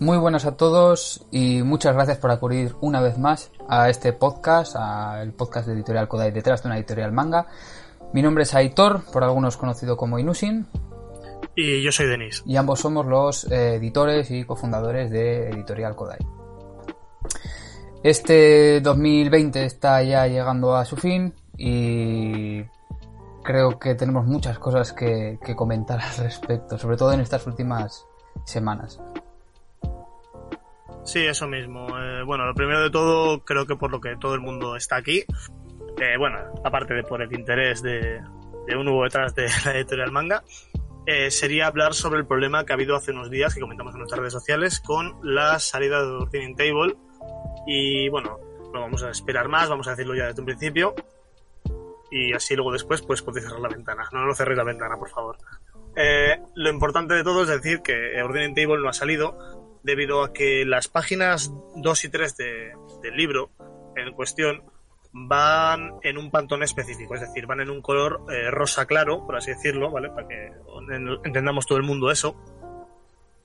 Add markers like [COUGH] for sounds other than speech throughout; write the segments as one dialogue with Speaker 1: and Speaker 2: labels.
Speaker 1: Muy buenas a todos y muchas gracias por acudir una vez más a este podcast, al podcast de Editorial Kodai detrás de una editorial manga. Mi nombre es Aitor, por algunos conocido como Inusin.
Speaker 2: Y yo soy Denis.
Speaker 1: Y ambos somos los eh, editores y cofundadores de Editorial Kodai. Este 2020 está ya llegando a su fin y creo que tenemos muchas cosas que, que comentar al [LAUGHS] respecto, sobre todo en estas últimas semanas.
Speaker 2: Sí, eso mismo. Eh, bueno, lo primero de todo, creo que por lo que todo el mundo está aquí, eh, bueno, aparte de por el interés de, de un hubo detrás de la editorial manga, eh, sería hablar sobre el problema que ha habido hace unos días, que comentamos en nuestras redes sociales, con la salida de Ordaining Table. Y bueno, no vamos a esperar más, vamos a decirlo ya desde un principio. Y así luego después, pues podéis cerrar la ventana. No, no cerréis la ventana, por favor. Eh, lo importante de todo es decir que Ordaining Table no ha salido debido a que las páginas 2 y 3 de, del libro en cuestión van en un pantón específico, es decir, van en un color eh, rosa claro, por así decirlo, ¿vale? Para que entendamos todo el mundo eso.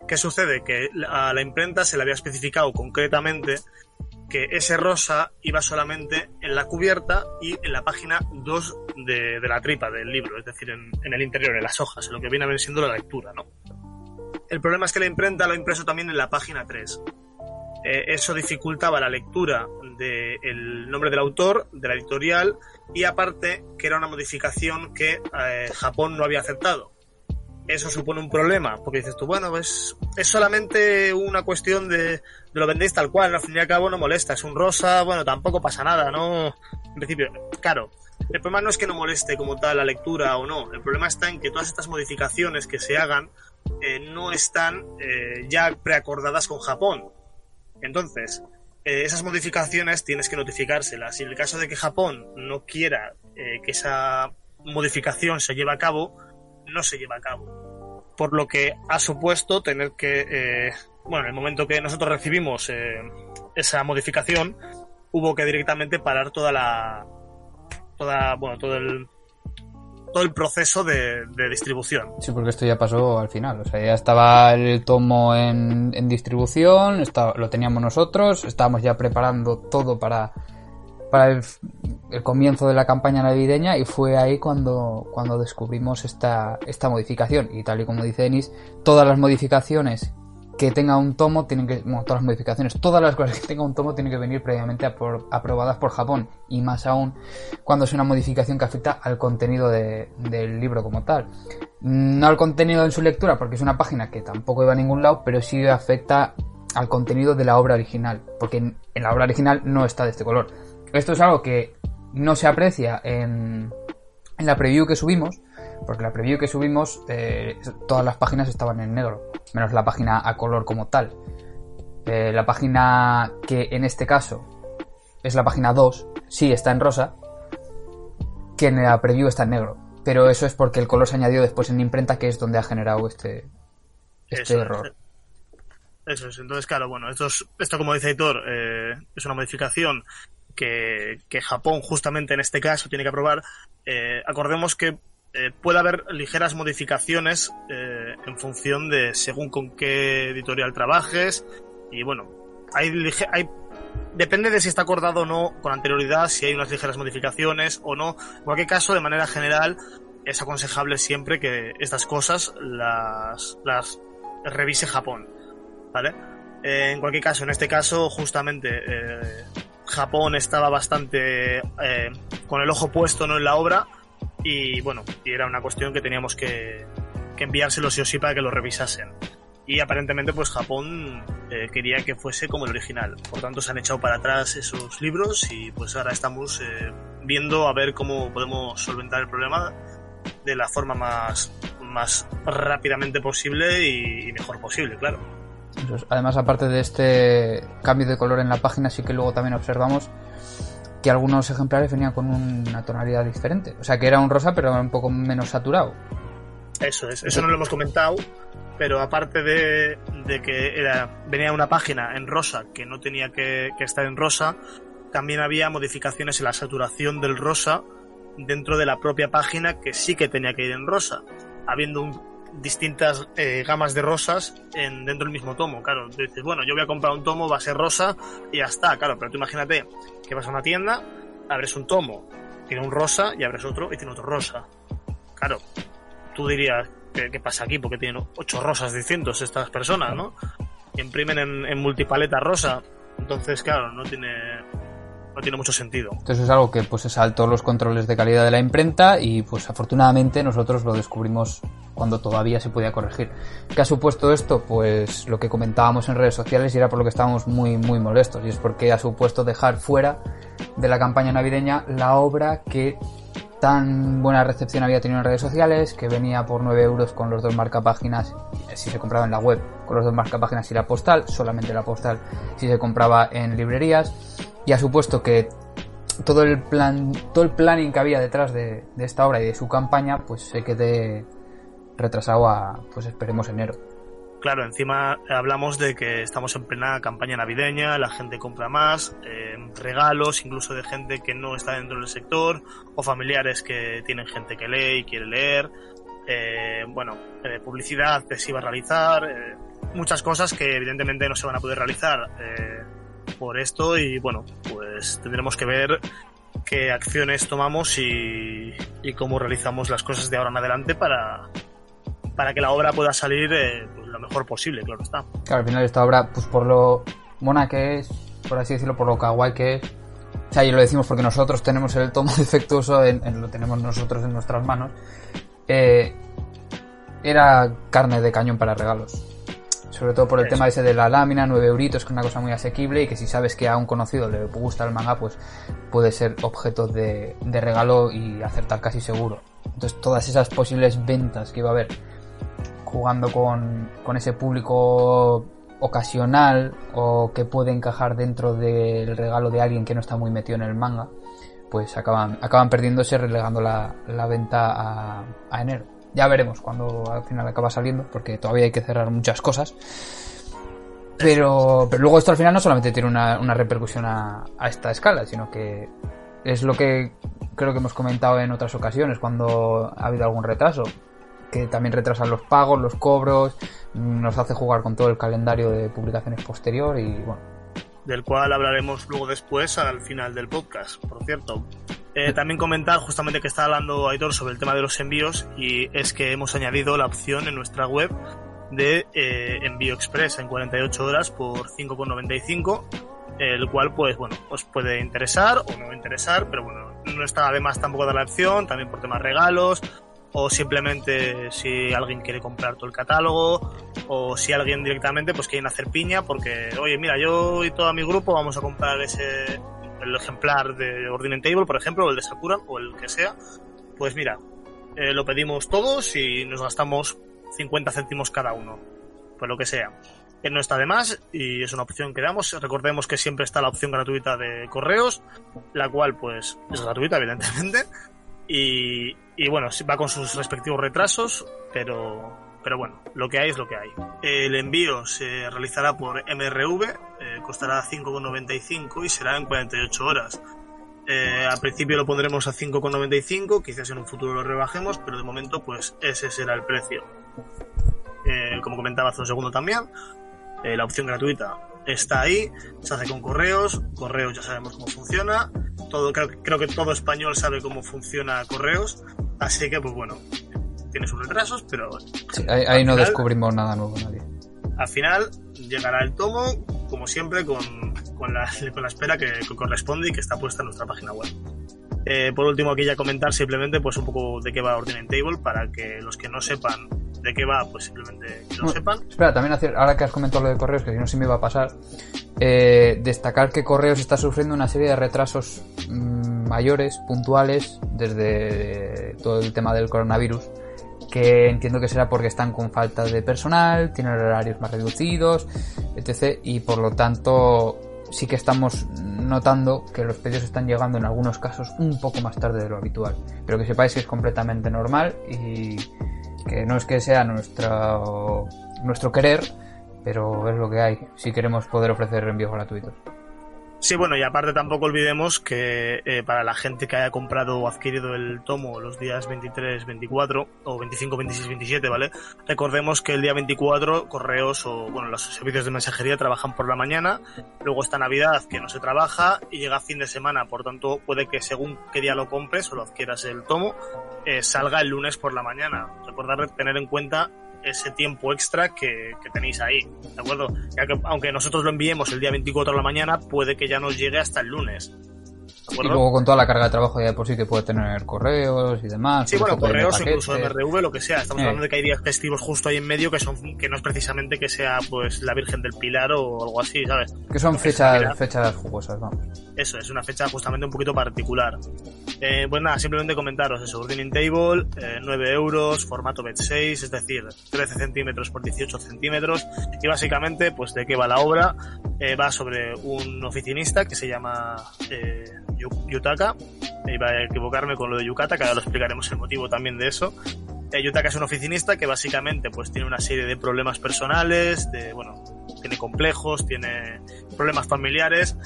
Speaker 2: ¿Qué sucede? Que a la imprenta se le había especificado concretamente que ese rosa iba solamente en la cubierta y en la página 2 de, la tripa del libro, es decir, en, en, el interior, en las hojas, en lo que viene a ver siendo la lectura, ¿no? El problema es que la imprenta lo ha impreso también en la página 3. Eh, eso dificultaba la lectura del nombre del autor, de la editorial, y aparte que era una modificación que eh, Japón no había aceptado. Eso supone un problema, porque dices tú, bueno, es, es solamente una cuestión de, de lo vendéis tal cual, al fin y al cabo no molesta, es un rosa, bueno, tampoco pasa nada, ¿no? En principio, claro, el problema no es que no moleste como tal la lectura o no, el problema está en que todas estas modificaciones que se hagan no están eh, ya preacordadas con Japón. Entonces, eh, esas modificaciones tienes que notificárselas. Y en el caso de que Japón no quiera eh, que esa modificación se lleve a cabo, no se lleva a cabo. Por lo que ha supuesto tener que, eh, bueno, en el momento que nosotros recibimos esa modificación, hubo que directamente parar toda la, toda, bueno, todo el, todo el proceso de, distribución.
Speaker 1: Sí, porque esto ya pasó al final. O sea, ya estaba el tomo en, en distribución, lo teníamos nosotros, estábamos ya preparando todo para, para el, comienzo de la campaña navideña y fue ahí cuando, cuando descubrimos esta, esta modificación. Y tal y como dice Denis, todas las modificaciones que tenga un tomo tienen que, bueno, todas las modificaciones, todas las cosas que tenga un tomo tienen que venir previamente apro aprobadas por Japón y más aún cuando es una modificación que afecta al contenido de, del libro como tal. No al contenido en su lectura porque es una página que tampoco iba a ningún lado, pero sí afecta al contenido de la obra original, porque en, en la obra original no está de este color. Esto es algo que no se aprecia en, en la preview que subimos, porque la preview que subimos eh, todas las páginas estaban en negro, menos la página a color como tal. Eh, la página que en este caso es la página 2, sí está en rosa, que en la preview está en negro. Pero eso es porque el color se añadió después en imprenta, que es donde ha generado este, este
Speaker 2: eso,
Speaker 1: error.
Speaker 2: Eso es, entonces claro, bueno, esto, es, esto como dice Editor, eh, es una modificación que, que, Japón justamente en este caso tiene que aprobar. Eh, acordemos que eh, puede haber ligeras modificaciones eh, en función de según con qué editorial trabajes y bueno, hay, depende de si está acordado o no con anterioridad, si hay unas ligeras modificaciones o no. En cualquier caso, de manera general, es aconsejable siempre que estas cosas las, las revise Japón, ¿vale? Eh, en cualquier caso, en este caso, justamente Japón estaba bastante con el ojo puesto ¿no? en la obra y bueno, y era una cuestión que teníamos que, que enviárselo sí o sí para que lo revisasen. Y aparentemente pues Japón eh, quería que fuese como el original. Por tanto se han echado para atrás esos libros y pues ahora estamos eh, viendo a ver cómo podemos solventar el problema de la forma más, más rápidamente posible y, y mejor posible, claro.
Speaker 1: Además, aparte de este cambio de color en la página, sí que luego también observamos que algunos ejemplares venían con una tonalidad diferente. O sea, que era un rosa, pero un poco menos saturado.
Speaker 2: Eso es, eso no lo hemos comentado, pero aparte de, que venía una página en rosa que no tenía que, estar en rosa, también había modificaciones en la saturación del rosa dentro de la propia página que sí que tenía que ir en rosa, habiendo un, distintas eh, gamas de rosas en, dentro del mismo tomo. Claro, dices, bueno, yo voy a comprar un tomo, va a ser rosa y ya está. Claro, pero tú imagínate que vas a una tienda, abres un tomo, tiene un rosa y abres otro y tiene otro rosa. Claro, tú dirías, ¿qué, pasa aquí? Porque tienen ocho rosas distintos estas personas, ¿no? imprimen en, en multipaleta rosa. Entonces, claro, no tiene no tiene mucho sentido.
Speaker 1: Entonces es algo que pues saltó los controles de calidad de la imprenta y pues afortunadamente nosotros lo descubrimos cuando todavía se podía corregir. ¿Qué ha supuesto esto? Pues lo que comentábamos en redes sociales y era por lo que estábamos muy muy molestos y es porque ha supuesto dejar fuera de la campaña navideña la obra que tan buena recepción había tenido en redes sociales, que venía por 9 euros con los dos marcapáginas si se compraba en la web, con los dos marcapáginas y la postal, solamente la postal si se compraba en librerías y ha supuesto que todo el plan, todo el planning que había detrás de, esta obra y de su campaña, pues se quede retrasado a, pues esperemos enero.
Speaker 2: Claro, encima hablamos de que estamos en plena campaña navideña, la gente compra más, eh, regalos, incluso de gente que no está dentro del sector, o familiares que tienen gente que lee y quiere leer, eh, bueno, eh, publicidad que se iba a realizar, muchas cosas que evidentemente no se van a poder realizar por esto y bueno, pues tendremos que ver qué acciones tomamos y, cómo realizamos las cosas de ahora en adelante para, para que la obra pueda salir lo mejor posible, claro está.
Speaker 1: Claro, al final esta obra, pues por lo mona que es, por así decirlo, por lo kawaii que es, o sea, y lo decimos porque nosotros tenemos el tomo [LAUGHS] defectuoso, en, lo tenemos nosotros en nuestras manos, eh, era carne de cañón para regalos. Sobre todo por el tema ese de la lámina, 9 euritos, que es una cosa muy asequible y que si sabes que a un conocido le gusta el manga, pues puede ser objeto de, regalo y acertar casi seguro. Entonces todas esas posibles ventas que iba a haber jugando con, con ese público ocasional o que puede encajar dentro del regalo de alguien que no está muy metido en el manga, pues acaban, acaban perdiéndose relegando la, la venta a, enero. Ya veremos cuando al final acaba saliendo, porque todavía hay que cerrar muchas cosas. Pero, pero luego esto al final no solamente tiene una, repercusión a, esta escala, sino que es lo que creo que hemos comentado en otras ocasiones cuando ha habido algún retraso, que también retrasan los pagos, los cobros, nos hace jugar con todo el calendario de publicaciones posterior y bueno.
Speaker 2: Del cual hablaremos luego después al final del podcast, por cierto. Eh, también comentar justamente que está hablando Aitor sobre el tema de los envíos y es que hemos añadido la opción en nuestra web de eh, envío express en 48 horas por 5,95 el cual pues bueno os puede interesar o no interesar pero bueno no está además tampoco de la opción también por temas regalos o simplemente si alguien quiere comprar todo el catálogo o si alguien directamente pues quiere hacer piña porque oye mira yo y todo mi grupo vamos a comprar ese el ejemplar de Ordinary Table, por ejemplo, o el de Sakura, o el que sea, pues mira, eh, lo pedimos todos y nos gastamos 50 céntimos cada uno, pues lo que sea. Que no está de más y es una opción que damos. Recordemos que siempre está la opción gratuita de correos, la cual pues es gratuita, [LAUGHS] evidentemente. Y, bueno, va con sus respectivos retrasos, pero pero bueno, lo que hay es lo que hay. El envío se realizará por MRV, eh, costará 5,95 y será en 48 horas. Eh, al principio lo pondremos a 5,95, quizás en un futuro lo rebajemos, pero de momento pues ese será el precio. Eh, como comentaba hace un segundo también, la opción gratuita está ahí, se hace con correos, correos ya sabemos cómo funciona, todo, creo, creo que todo español sabe cómo funciona correos, así que pues bueno, tiene sus retrasos, pero...
Speaker 1: ahí, no descubrimos nada nuevo nadie.
Speaker 2: Al final llegará el tomo, como siempre, con, con, la, con la espera que, corresponde y que está puesta en nuestra página web. Eh, por último, aquí ya comentar simplemente pues un poco de qué va Ordinary Table para que los que no sepan de qué va, pues simplemente que lo sepan.
Speaker 1: Espera, también hacer, ahora que has comentado lo de correos, que si no se me iba a pasar, eh, destacar que correos está sufriendo una serie de retrasos mm, mayores, puntuales, desde todo el tema del coronavirus que entiendo que será porque están con falta de personal, tienen horarios más reducidos, etc. Y por lo tanto sí que estamos notando que los pedidos están llegando en algunos casos un poco más tarde de lo habitual. Pero que sepáis que es completamente normal y que no es que sea nuestro, nuestro querer, pero es lo que hay si queremos poder ofrecer envíos gratuitos.
Speaker 2: Sí, bueno, y aparte tampoco olvidemos que eh, para la gente que haya comprado o adquirido el tomo los días 23, 24 o 25, 26, 27, ¿vale? Recordemos que el día 24 correos o, bueno, los servicios de mensajería trabajan por la mañana, luego está Navidad que no se trabaja y llega fin de semana, por tanto puede que según qué día lo compres o lo adquieras el tomo, eh, salga el lunes por la mañana. Recordar tener en cuenta ese tiempo extra que, tenéis ahí, ¿de acuerdo? Ya que aunque nosotros lo enviemos el día 24 de la mañana, puede que ya nos llegue hasta el lunes.
Speaker 1: Y luego con toda la carga de trabajo ya de por sí que puede tener correos y demás.
Speaker 2: Sí, bueno, correos, incluso MRV, lo que sea. Estamos hablando de que hay días festivos justo ahí en medio que son que no es precisamente que sea pues la Virgen del Pilar o algo así, ¿sabes?
Speaker 1: Que son fechas, fechas jugosas, vamos.
Speaker 2: Eso, es una fecha justamente un poquito particular. Eh, pues nada, simplemente comentaros eso. Ordering Table, 9 eh, euros, formato bet 6, es decir, 13 centímetros por 18 centímetros. Y básicamente, pues de qué va la obra. Eh, va sobre un oficinista que se llama eh, Yutaka. Iba a equivocarme con lo de Yukata, que ahora lo explicaremos el motivo también de eso. Eh, Yutaka es un oficinista que básicamente pues tiene una serie de problemas personales, de, bueno, tiene complejos, tiene problemas familiares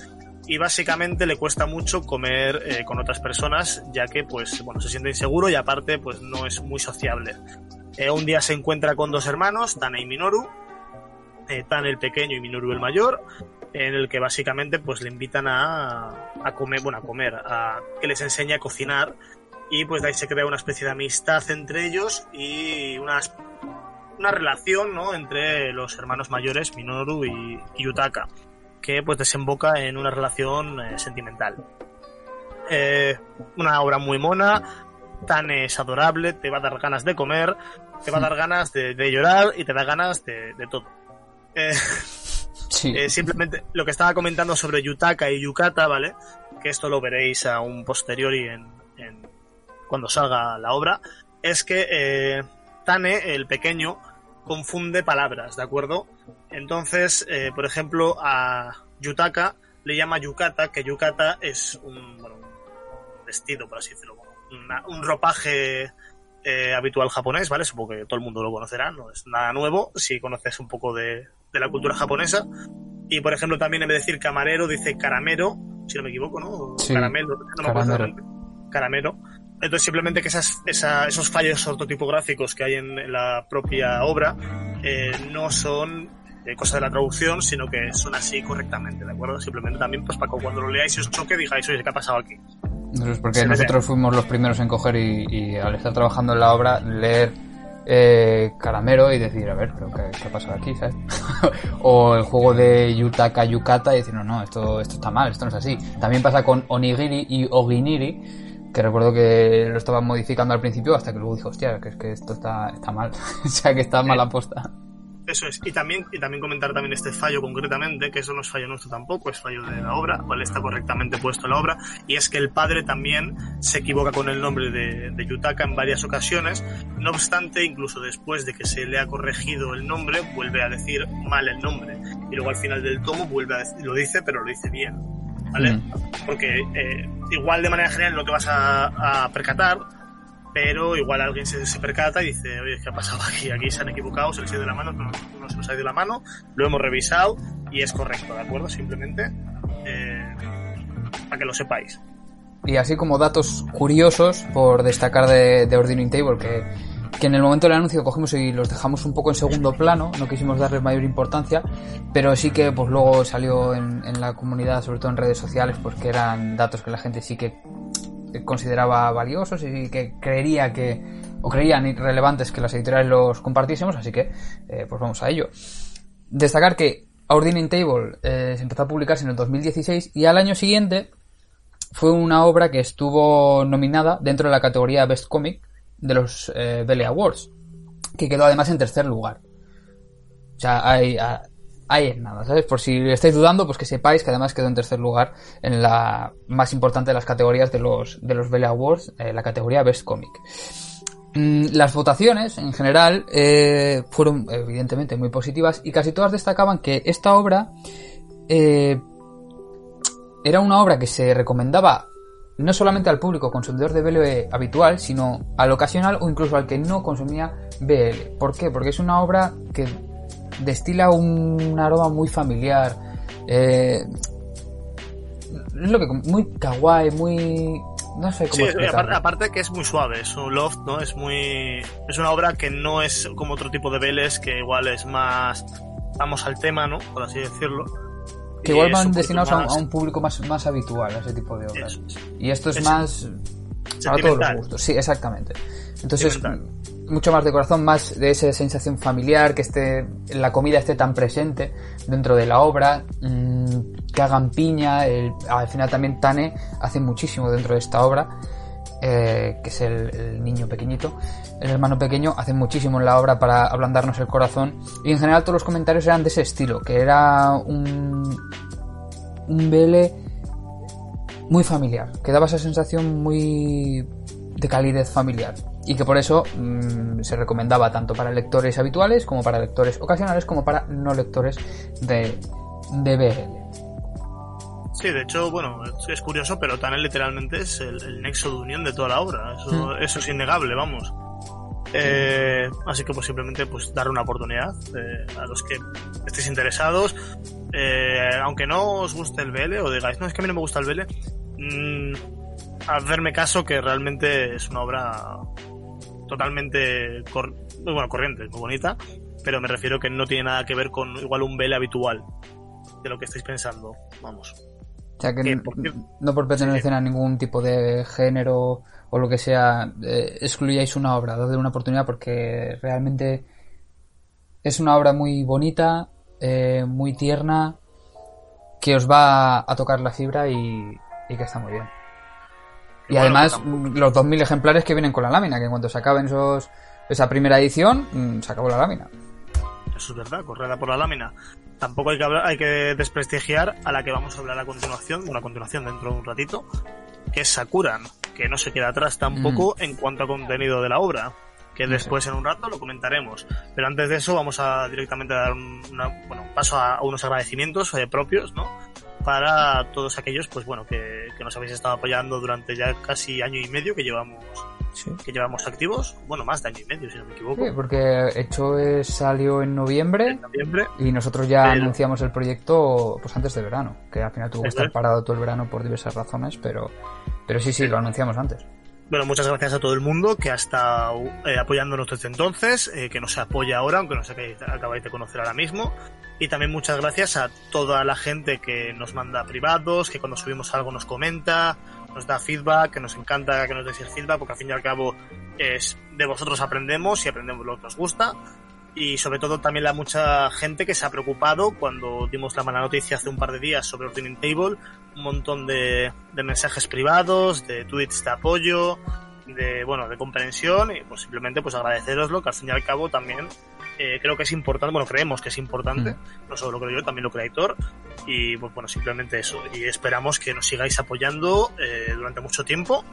Speaker 2: y básicamente le cuesta mucho comer eh, con otras personas ya que pues bueno se siente inseguro y aparte pues no es muy sociable. Eh, un día se encuentra con dos hermanos, Tane y Minoru, eh, el pequeño y Minoru el mayor, en el que básicamente pues le invitan a, a comer, bueno, a comer, a que les enseñe a cocinar y pues de ahí se crea una especie de amistad entre ellos y una, una relación ¿no? entre los hermanos mayores Minoru y, Yutaka que pues desemboca en una relación eh, sentimental. Eh, una obra muy mona, tan es adorable, te va a dar ganas de comer, te va a dar ganas de, llorar y te da ganas de, todo. Eh, [LAUGHS] simplemente lo que estaba comentando sobre Yutaka y Yukata, ¿vale? Que esto lo veréis a un posteriori en, en cuando salga la obra, es que Tane, el pequeño, confunde palabras, ¿de acuerdo? Entonces, eh, por ejemplo, a Yutaka le llama Yukata, que Yukata es un, vestido, por así decirlo, un ropaje eh, habitual japonés, ¿vale? Supongo que todo el mundo lo conocerá, no es nada nuevo si conoces un poco de, la cultura japonesa. Y, por ejemplo, también en vez de decir camarero, dice caramero, si no me equivoco, ¿no? caramelo, no me acuerdo. Caramero. Entonces, simplemente que esas, esos fallos ortotipográficos que hay en, la propia obra eh, no son eh, cosa de la traducción, sino que son así correctamente, ¿de acuerdo? Simplemente también, pues para que cuando lo leáis y os choque, digáis, oye, ¿qué ha pasado aquí?
Speaker 1: Eso es porque nosotros fuimos los primeros en coger y, al estar trabajando en la obra, leer eh, Caramero y decir, a ver, pero ¿qué, qué ha pasado aquí, ¿sabes? [LAUGHS] o el juego de Yutaka Yukata y decir, no, no, esto, esto está mal, esto no es así. También pasa con Onigiri y Oginiri, que recuerdo que lo estaba modificando al principio hasta que luego dijo, hostia, que es que esto está, está mal, [LAUGHS] o sea, que está mal aposta.
Speaker 2: Eso es, y también, y también comentar también este fallo concretamente, que eso no es fallo nuestro tampoco, es fallo de la obra, ¿vale? Está correctamente puesto en la obra, y es que el padre también se equivoca con el nombre de, de Yutaka en varias ocasiones, no obstante, incluso después de que se le ha corregido el nombre, vuelve a decir mal el nombre, y luego al final del tomo vuelve a decir, lo dice, pero lo dice bien. ¿vale? Mm. Porque eh, igual de manera general no te vas a, percatar, pero igual alguien se, percata y dice, oye, ¿qué ha pasado aquí? Aquí se han equivocado, se les ha ido la mano, no, se nos ha ido la mano, lo hemos revisado y es correcto, ¿de acuerdo? Simplemente eh, para que lo sepáis.
Speaker 1: Y así como datos curiosos por destacar de, de Table, que que en el momento del anuncio cogimos y los dejamos un poco en segundo plano, no quisimos darles mayor importancia, pero sí que pues luego salió en, la comunidad, sobre todo en redes sociales, pues que eran datos que la gente sí que consideraba valiosos y que creería que, o creían irrelevantes que las editoriales los compartiésemos, así que eh, pues vamos a ello. Destacar que Ordering Table eh, se empezó a publicarse en el 2016 y al año siguiente fue una obra que estuvo nominada dentro de la categoría Best Comic de los eh, Awards, que quedó además en tercer lugar. O sea, hay, hay nada, ¿sabes? Por si estáis dudando, pues que sepáis que además quedó en tercer lugar en la más importante de las categorías de los, de los Awards, eh, la categoría Best Comic. Mm, las votaciones, en general, eh, fueron evidentemente muy positivas y casi todas destacaban que esta obra eh, era una obra que se recomendaba no solamente al público consumidor de BL habitual, sino al ocasional o incluso al que no consumía BL. ¿Por qué? Porque es una obra que destila un aroma muy familiar. Eh, es lo que muy kawaii, muy no sé cómo
Speaker 2: sí, aparte, aparte, que es muy suave, es un loft, ¿no? Es muy es una obra que no es como otro tipo de Vélez que igual es más vamos al tema, ¿no? Por así decirlo.
Speaker 1: Que igual van destinados a, un, público más, más habitual a ese tipo de obras. Y esto es, más a todos los gustos. Sí, exactamente. Entonces, mucho más de corazón, más de esa sensación familiar, que esté, la comida esté tan presente dentro de la obra, mm, que hagan piña, al final también Tane hace muchísimo dentro de esta obra, eh, que es el, niño pequeñito, el hermano pequeño, hace muchísimo en la obra para ablandarnos el corazón, y en general todos los comentarios eran de ese estilo, que era un, un BL muy familiar, que daba esa sensación muy de calidez familiar y que por eso mm, se recomendaba tanto para lectores habituales como para lectores ocasionales como para no lectores de, de BL.
Speaker 2: Sí, de hecho, bueno, es curioso, pero Tanel literalmente es el, nexo de unión de toda la obra. Eso, mm. eso es innegable, vamos. Eh, así que pues simplemente pues dar una oportunidad eh, a los que estéis interesados. Eh, aunque no os guste el BL o digáis, no, es que a mí no me gusta el BL, mmm, hacerme caso que realmente es una obra totalmente bueno, corriente, muy bonita, pero me refiero que no tiene nada que ver con igual un vele habitual de lo que estáis pensando, vamos.
Speaker 1: O sea que no por pertenecer a ningún tipo de género o lo que sea, eh, excluyáis una obra, dadle una oportunidad porque realmente es una obra muy bonita, eh, muy tierna, que os va a tocar la fibra y que está muy bien. Y además, mm, los 2.000 ejemplares que vienen con la lámina, que en cuanto se acaben esos, esa primera edición, mm, se acabó la lámina.
Speaker 2: Eso es verdad, correda por la lámina. Tampoco hay que, hablar, hay que desprestigiar a la que vamos a hablar a continuación, una continuación dentro de un ratito, que es Sakuran, que no se queda atrás tampoco mm. en cuanto a contenido de la obra que después en un rato lo comentaremos. Pero antes de eso vamos a directamente dar un, bueno, paso a, unos agradecimientos eh, propios, ¿no? Para todos aquellos pues bueno que, nos habéis estado apoyando durante ya casi año y medio que llevamos que llevamos activos. Bueno más de año y medio si no me equivoco.
Speaker 1: Sí, porque hecho salió en noviembre, y nosotros ya anunciamos el proyecto pues antes de verano que al final tuvo que estar parado todo el verano por diversas razones pero pero sí sí. lo anunciamos antes
Speaker 2: bueno, muchas gracias a todo el mundo que ha estado eh, apoyándonos desde entonces, eh, que nos apoya ahora, aunque no sé qué acabáis de conocer ahora mismo. Y también muchas gracias a toda la gente que nos manda privados, que cuando subimos algo nos comenta, nos da feedback, que nos encanta que nos deis el feedback, porque al fin y al cabo es de vosotros aprendemos y aprendemos lo que nos gusta y sobre todo también la mucha gente que se ha preocupado cuando dimos la mala noticia hace un par de días sobre Ordering Table, un montón de, de mensajes privados, de tweets de apoyo, de bueno, de comprensión y pues simplemente pues agradeceroslo que al fin y al cabo también eh, creo que es importante, bueno, creemos que es importante, no solo lo creo yo, también lo cree Héctor y pues bueno, simplemente eso. Y esperamos que nos sigáis apoyando eh, durante mucho tiempo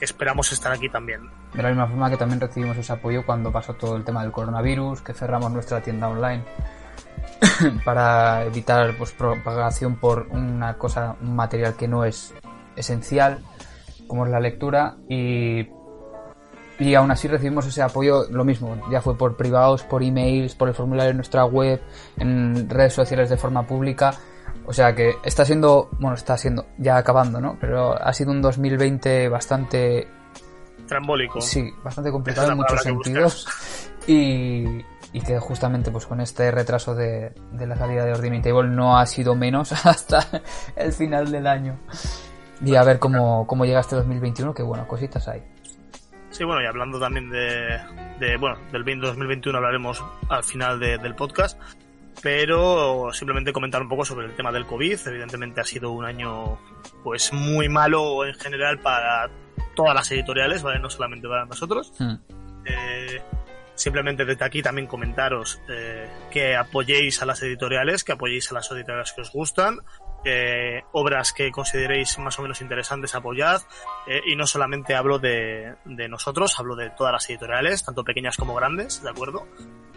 Speaker 2: esperamos estar aquí también.
Speaker 1: De la misma forma que también recibimos ese apoyo cuando pasó todo el tema del coronavirus, que cerramos nuestra tienda online [COUGHS] para evitar pues, propagación por una cosa, un material que no es esencial, como es la lectura, y, y aún así recibimos ese apoyo, lo mismo, ya fue por privados, por emails, por el formulario en nuestra web, en redes sociales de forma pública, o sea que está siendo, bueno, está siendo ya acabando, ¿no? Pero ha sido un 2020 bastante...
Speaker 2: Trambólico.
Speaker 1: Sí, bastante complicado en muchos sentidos. Y, y, que justamente pues con este retraso de, de la salida de Ordinary Table no ha sido menos [LAUGHS] hasta el final del año. Y a ver cómo, cómo llega este 2021, que bueno, cositas hay.
Speaker 2: Sí, bueno, y hablando también de, de bueno, del 2021 hablaremos al final del podcast, pero simplemente comentar un poco sobre el tema del COVID. Evidentemente ha sido un año pues muy malo en general para todas las editoriales, ¿vale? No solamente para nosotros. Hmm. Eh, simplemente desde aquí también comentaros eh, que apoyéis a las editoriales, que apoyéis a las editoriales que os gustan, eh, obras que consideréis más o menos interesantes, apoyad. y no solamente hablo de, de nosotros, hablo de todas las editoriales, tanto pequeñas como grandes, ¿de acuerdo?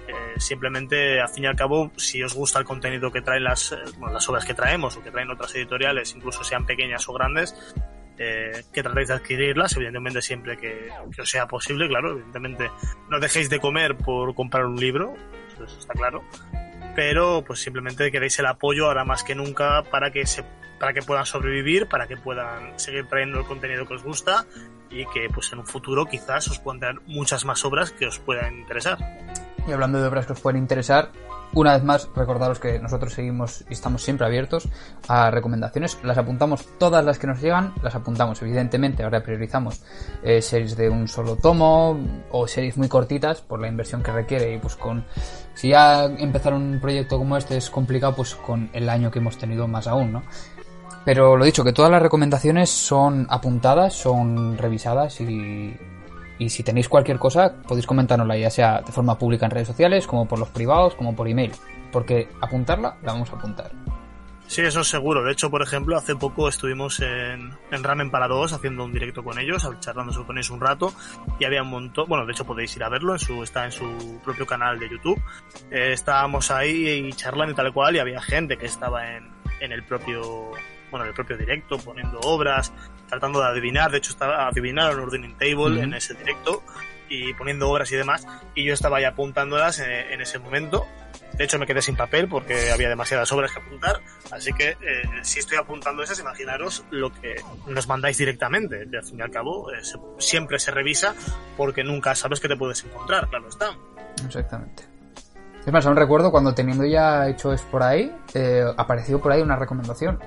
Speaker 2: Eh, simplemente, al fin y al cabo, si os gusta el contenido que traen las, eh, las obras que traemos o que traen otras editoriales, incluso sean pequeñas o grandes, eh, que tratéis de adquirirlas, evidentemente siempre que, os sea posible, claro, evidentemente no dejéis de comer por comprar un libro, eso está claro, pero pues simplemente queréis el apoyo ahora más que nunca para que se para que puedan sobrevivir, para que puedan seguir trayendo el contenido que os gusta y que pues en un futuro quizás os puedan dar muchas más obras que os puedan interesar.
Speaker 1: Y hablando de obras que os pueden interesar, una vez más, recordaros que nosotros seguimos y estamos siempre abiertos a recomendaciones. Las apuntamos todas las que nos llegan, las apuntamos. Evidentemente, ahora priorizamos eh, series de un solo tomo o series muy cortitas por la inversión que requiere. Y pues con. Si ya empezar un proyecto como este es complicado, pues con el año que hemos tenido más aún, ¿no? Pero lo dicho, que todas las recomendaciones son apuntadas, son revisadas y y si tenéis cualquier cosa, podéis comentárnosla, ya sea de forma pública en redes sociales, como por los privados, como por email. Porque apuntarla, la vamos a apuntar.
Speaker 2: Sí, eso es seguro. De hecho, por ejemplo, hace poco estuvimos en, en Ramen para dos haciendo un directo con ellos, charlando con ellos un rato, y había un montón, bueno, de hecho podéis ir a verlo, en su, está en su propio canal de YouTube. Eh, estábamos ahí y charlando y tal cual, y había gente que estaba en, en el propio bueno, en el propio directo, poniendo obras, tratando de adivinar, de hecho estaba adivinaron Ordering Table en ese directo y poniendo obras y demás, y yo estaba ya apuntándolas en, ese momento. De hecho me quedé sin papel porque había demasiadas obras que apuntar, así que eh, si estoy apuntando esas, imaginaros lo que nos mandáis directamente. De al fin y al cabo, eh, siempre se revisa porque nunca sabes que te puedes encontrar, claro está.
Speaker 1: Exactamente. Es más, aún recuerdo cuando teniendo ya hecho es por ahí, eh, apareció por ahí una recomendación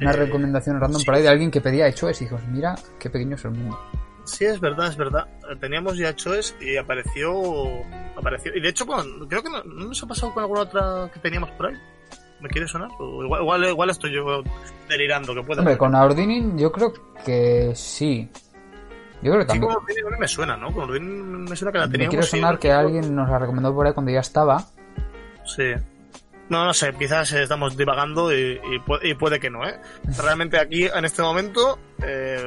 Speaker 1: una eh, recomendación random por ahí de alguien que pedía Choes y dijimos, mira qué pequeño es el mundo.
Speaker 2: Sí, es verdad, es verdad. Teníamos ya Choes y apareció, apareció. Y de hecho, bueno, creo que no, nos ha pasado con alguna otra que teníamos por ahí. ¿Me quiere sonar? igual, igual, estoy yo delirando, que puede
Speaker 1: Hombre, con Aordinin yo creo que sí. Yo creo que también. Sí,
Speaker 2: con Aordinin me suena, ¿no? Con Aordinin me suena que la teníamos.
Speaker 1: Me quiere sonar que alguien nos la recomendó por ahí cuando ya estaba.
Speaker 2: Sí. No, no sé, quizás estamos divagando y, puede, que no, ¿eh? Realmente aquí, en este momento, eh,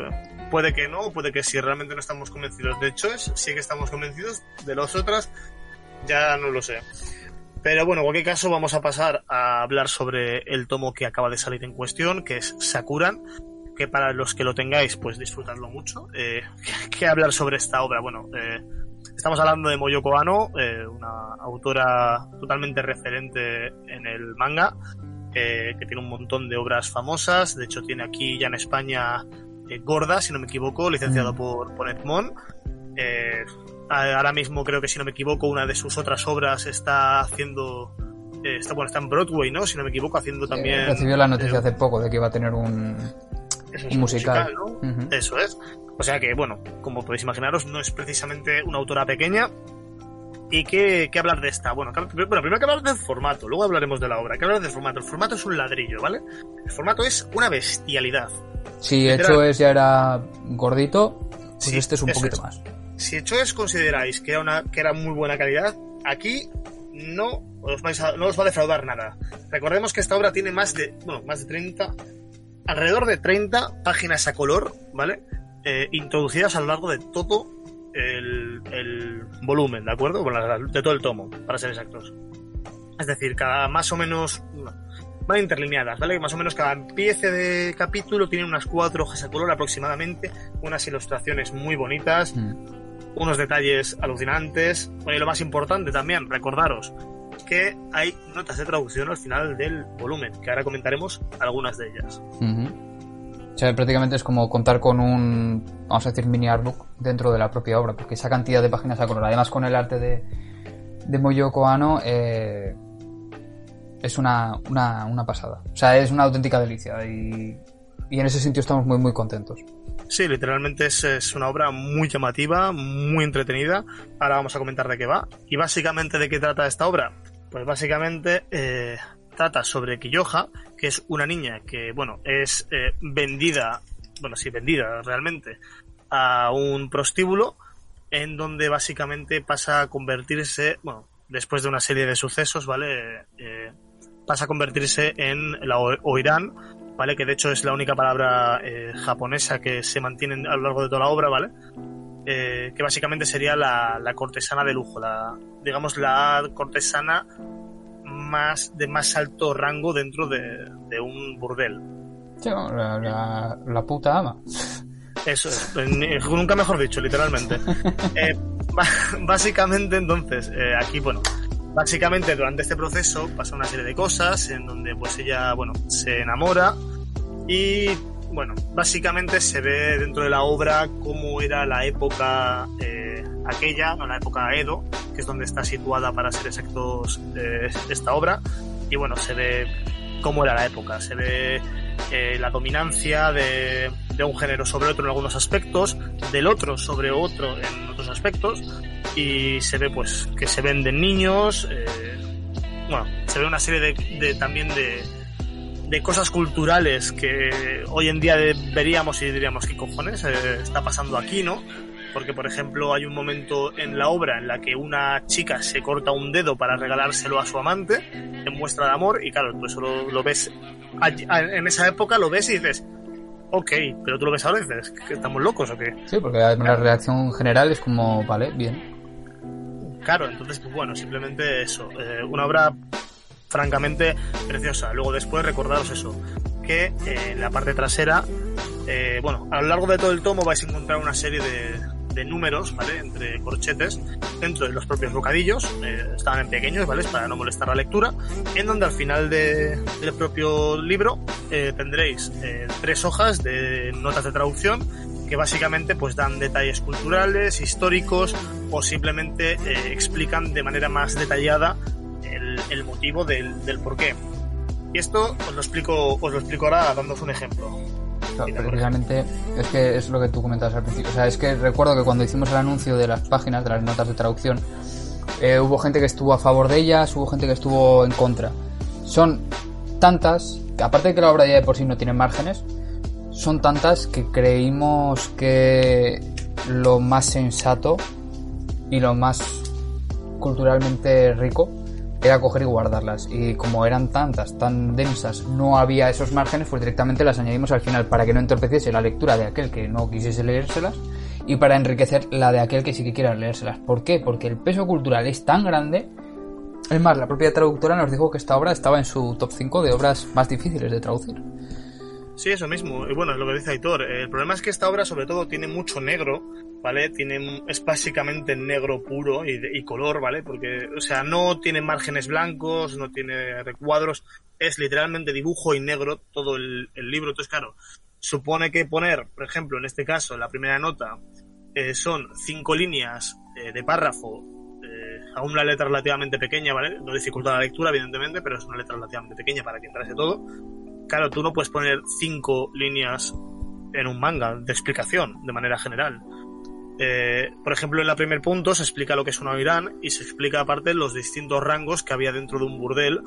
Speaker 2: puede que no, puede que sí, realmente no estamos convencidos. De hecho, es, sí que estamos convencidos, de los otras, ya no lo sé. Pero bueno, en cualquier caso, vamos a pasar a hablar sobre el tomo que acaba de salir en cuestión, que es Sakuran, que para los que lo tengáis, pues disfrutarlo mucho. Eh, [LAUGHS] ¿Qué hablar sobre esta obra? Bueno, eh, Estamos hablando de Moyoko Ano, eh, una autora totalmente referente en el manga, eh, que tiene un montón de obras famosas. De hecho, tiene aquí ya en España eh, Gorda, si no me equivoco, licenciado mm. por, por Edmond. ahora mismo creo que, si no me equivoco, una de sus otras obras está haciendo... está, bueno, está en Broadway, ¿no? Si no me equivoco, haciendo también...
Speaker 1: recibió la noticia hace poco de que iba a tener un, un musical.
Speaker 2: Eso es. O sea que, bueno, como podéis imaginaros, no es precisamente una autora pequeña. ¿Y qué, qué hablar de esta? Bueno, bueno, primero que hablar del formato, luego hablaremos de la obra. ¿Qué hablar del formato? El formato es un ladrillo, ¿vale? El formato es una bestialidad.
Speaker 1: Si hecho es ya era gordito, pues este es un poquito más.
Speaker 2: Si hecho es consideráis que era, una, que era muy buena calidad, aquí no os, vais no os va a defraudar nada. Recordemos que esta obra tiene más de, bueno, más de 30, alrededor de 30 páginas a color, ¿vale? Eh, introducidas a lo largo de todo el, volumen, ¿de acuerdo? de todo el tomo, para ser exactos. Es decir, cada más o menos van interlineadas, ¿vale? Más o menos cada pieza de capítulo tiene unas cuatro hojas a color aproximadamente, unas ilustraciones muy bonitas, mm. unos detalles alucinantes. Bueno, y lo más importante también, recordaros que hay notas de traducción al final del volumen, que ahora comentaremos algunas de ellas.
Speaker 1: O sea, prácticamente es como contar con un, vamos a decir, mini artbook dentro de la propia obra, porque esa cantidad de páginas a color, además con el arte de, de Moyoko Ano, eh, es una, una, una, pasada. O sea, es una auténtica delicia y, y en ese sentido estamos muy, muy contentos.
Speaker 2: Sí, literalmente es, es, una obra muy llamativa, muy entretenida. Ahora vamos a comentar de qué va. Y básicamente de qué trata esta obra. Pues básicamente eh, trata sobre Kiyoha, que es una niña que, bueno, es eh, vendida, bueno, sí, vendida realmente, a un prostíbulo, en donde básicamente pasa a convertirse, bueno, después de una serie de sucesos, ¿vale? Eh, pasa a convertirse en la Oirán, ¿vale? Que de hecho es la única palabra eh, japonesa que se mantiene a lo largo de toda la obra, ¿vale? que básicamente sería la, la cortesana de lujo, la, digamos, la cortesana más de más alto rango dentro de, un burdel.
Speaker 1: la, puta ama.
Speaker 2: Eso es, nunca mejor dicho, literalmente. [LAUGHS] Eh, básicamente, entonces, eh, aquí, bueno, Básicamente durante este proceso pasa una serie de cosas en donde pues ella, bueno, se enamora y bueno, básicamente se ve dentro de la obra cómo era la época eh, aquella, no la época Edo, que es donde está situada para ser exactos eh, esta obra, y bueno, se ve cómo era la época, se ve eh, la dominancia de, un género sobre otro en algunos aspectos, del otro sobre otro en otros aspectos, y se ve pues que se venden niños, eh, bueno, se ve una serie de, de también de, de cosas culturales que hoy en día veríamos y diríamos qué cojones eh, está pasando aquí, ¿no? Porque, por ejemplo, hay un momento en la obra en la que una chica se corta un dedo para regalárselo a su amante en muestra de amor y claro, tú eso lo, lo ves en esa época lo ves y dices, ok, pero tú lo ves ahora y dices, ¿que estamos locos o qué?
Speaker 1: Sí, porque la reacción general es como, vale, bien.
Speaker 2: Claro, entonces, pues bueno, simplemente eso. Eh, una obra francamente preciosa. Luego después recordaros eso, que eh, en la parte trasera, eh, bueno, a lo largo de todo el tomo vais a encontrar una serie de, de números, ¿vale? Entre corchetes dentro de los propios bocadillos, eh, estaban en pequeños, ¿vale? Para no molestar la lectura, en donde al final de, del propio libro eh, tendréis eh, tres hojas de notas de traducción que básicamente pues dan detalles culturales, históricos o simplemente eh, explican de manera más detallada el, el motivo del, del por qué. Y esto os lo explico, os lo explico ahora dándoos un ejemplo.
Speaker 1: Claro, precisamente es que es lo que tú comentabas al principio. O sea, es que recuerdo que cuando hicimos el anuncio de las páginas, de las notas de traducción, eh, hubo gente que estuvo a favor de ellas, hubo gente que estuvo en contra. Son tantas, que aparte de que la obra ya de por sí no tiene márgenes, son tantas que creímos que lo más sensato y lo más culturalmente rico era coger y guardarlas. Y como eran tantas, tan densas, no había esos márgenes, pues directamente las añadimos al final para que no entorpeciese la lectura de aquel que no quisiese leérselas y para enriquecer la de aquel que sí que quiera leérselas. ¿Por qué? Porque el peso cultural es tan grande. Es más, la propia traductora nos dijo que esta obra estaba en su top 5 de obras más difíciles de traducir.
Speaker 2: Sí, eso mismo. Y bueno, lo que dice Aitor. El problema es que esta obra, sobre todo, tiene mucho negro, ¿vale? Tiene, es básicamente negro puro y, color, ¿vale? Porque, o sea, no tiene márgenes blancos, no tiene recuadros, es literalmente dibujo y negro todo el, libro. Entonces, claro, supone que poner, por ejemplo, en este caso, la primera nota, eh, son cinco líneas eh, de párrafo eh, a una letra relativamente pequeña, ¿vale? No dificulta la lectura, evidentemente, pero es una letra relativamente pequeña para que entrase todo claro, tú no puedes poner cinco líneas en un manga de explicación de manera general. Eh, por ejemplo, en el primer punto se explica lo que es una Irán y se explica aparte los distintos rangos que había dentro de un burdel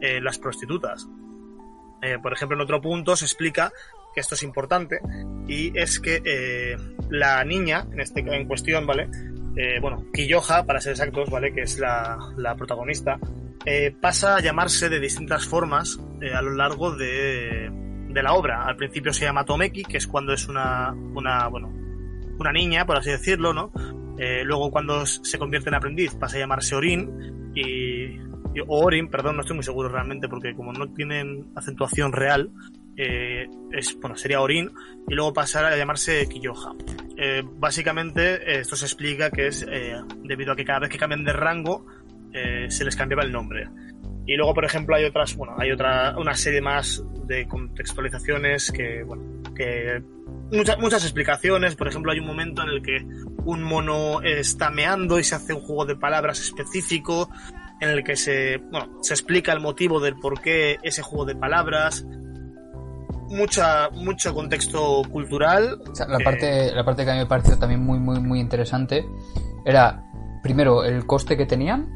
Speaker 2: en eh, las prostitutas. Eh, por ejemplo, en otro punto se explica que esto es importante y es que eh, la niña, en este en cuestión, ¿vale? bueno, Kiyoha, para ser exactos, ¿vale? Que es la, la protagonista, pasa a llamarse de distintas formas a lo largo de, de, la obra. Al principio se llama Tomeki, que es cuando es una, una, bueno, una niña, por así decirlo, ¿no? Eh, luego cuando se convierte en aprendiz pasa a llamarse Orin y, o Orin, perdón, no estoy muy seguro realmente porque como no tienen acentuación real, eh, es, bueno, sería Orin y luego pasar a llamarse Kiyoha. Eh, básicamente esto se explica que es debido a que cada vez que cambian de rango eh, se les cambiaba el nombre. Y luego, por ejemplo, hay otras, bueno, hay otra, una serie más de contextualizaciones que, bueno, que muchas, muchas explicaciones. Por ejemplo, hay un momento en el que un mono está meando y se hace un juego de palabras específico en el que se, bueno, se explica el motivo del por qué ese juego de palabras. Mucha, mucho contexto cultural.
Speaker 1: O sea, la parte, la parte que a mí me pareció también muy, muy, muy interesante era, primero, el coste que tenían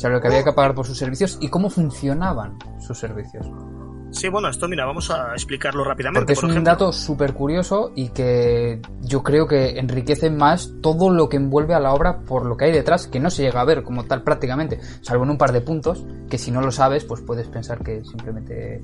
Speaker 1: o sea, lo que había que pagar por sus servicios y cómo funcionaban sus servicios.
Speaker 2: Sí, bueno, esto mira, vamos a explicarlo rápidamente.
Speaker 1: Porque es
Speaker 2: por
Speaker 1: un
Speaker 2: ejemplo.
Speaker 1: dato súper curioso y que yo creo que enriquece más todo lo que envuelve a la obra por lo que hay detrás, que no se llega a ver como tal prácticamente, salvo en un par de puntos, que si no lo sabes, pues puedes pensar que simplemente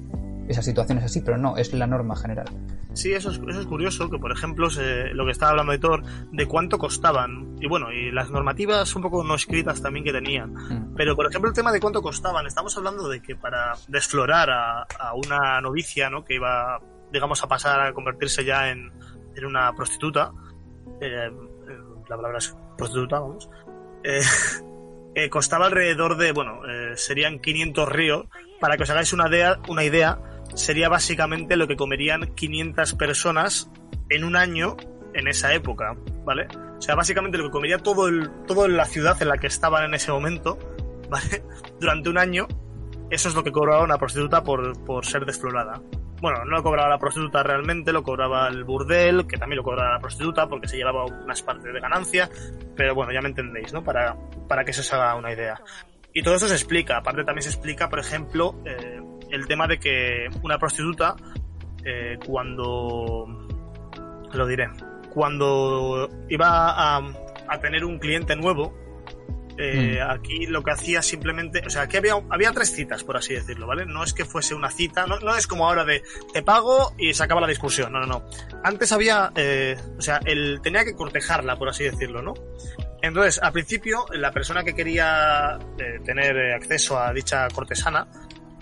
Speaker 1: esa situación es así, pero no, es la norma general.
Speaker 2: Sí, eso es, eso es curioso, que por ejemplo, se, lo que estaba hablando de Thor, de cuánto costaban, y bueno, y las normativas un poco no escritas también que tenían.
Speaker 1: Mm.
Speaker 2: Pero por ejemplo, el tema de cuánto costaban, estamos hablando de que para desflorar a, a una novicia, ¿no? Que iba, digamos, a pasar a convertirse ya en, en una prostituta, eh, la palabra es prostituta, vamos. Eh, [LAUGHS] eh, costaba alrededor de, bueno, eh, serían 500 ríos. Para que os hagáis una idea, una idea, sería básicamente lo que comerían 500 personas en un año en esa época, ¿vale? O sea, básicamente lo que comería todo el, toda la ciudad en la que estaban en ese momento, [LAUGHS] ¿vale? Durante un año, eso es lo que cobraba una prostituta por, por ser desflorada. Bueno, no lo cobraba la prostituta realmente, lo cobraba el burdel, que también lo cobraba la prostituta porque se llevaba unas partes de ganancia, pero bueno, ya me entendéis, ¿no? Para, para que se os haga una idea. Y todo eso se explica. Aparte también se explica, por ejemplo, eh, el tema de que una prostituta, eh, cuando... Lo diré. Cuando iba a, a tener un cliente nuevo, eh,
Speaker 1: Mm.
Speaker 2: Aquí lo que hacía simplemente, o sea, aquí había, había tres citas, por así decirlo, ¿vale? No es que fuese una cita, no, no es como ahora de te pago y se acaba la discusión, no, no, no. Antes había, eh, o sea, él tenía que cortejarla, por así decirlo, ¿no? Entonces, al principio, la persona que quería eh, tener eh, acceso a dicha cortesana,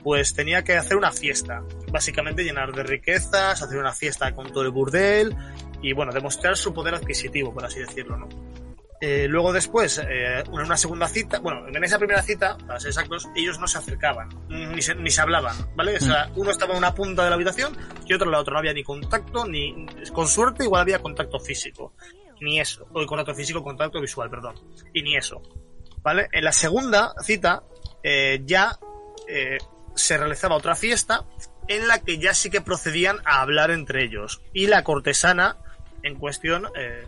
Speaker 2: pues tenía que hacer una fiesta. Básicamente llenar de riquezas, hacer una fiesta con todo el burdel y, bueno, demostrar su poder adquisitivo, por así decirlo, ¿no? Eh, luego después, eh, en una segunda cita, bueno, en esa primera cita, para ser exactos, ellos no se acercaban, ni se, ni se hablaban, ¿vale? O sea, uno estaba en una punta de la habitación y otro en la otra. No había ni contacto, ni, con suerte igual había contacto físico. Ni eso. O contacto físico, contacto visual, perdón. Y ni eso. ¿Vale? En la segunda cita, eh, ya eh, se realizaba otra fiesta en la que ya sí que procedían a hablar entre ellos. Y la cortesana en cuestión eh,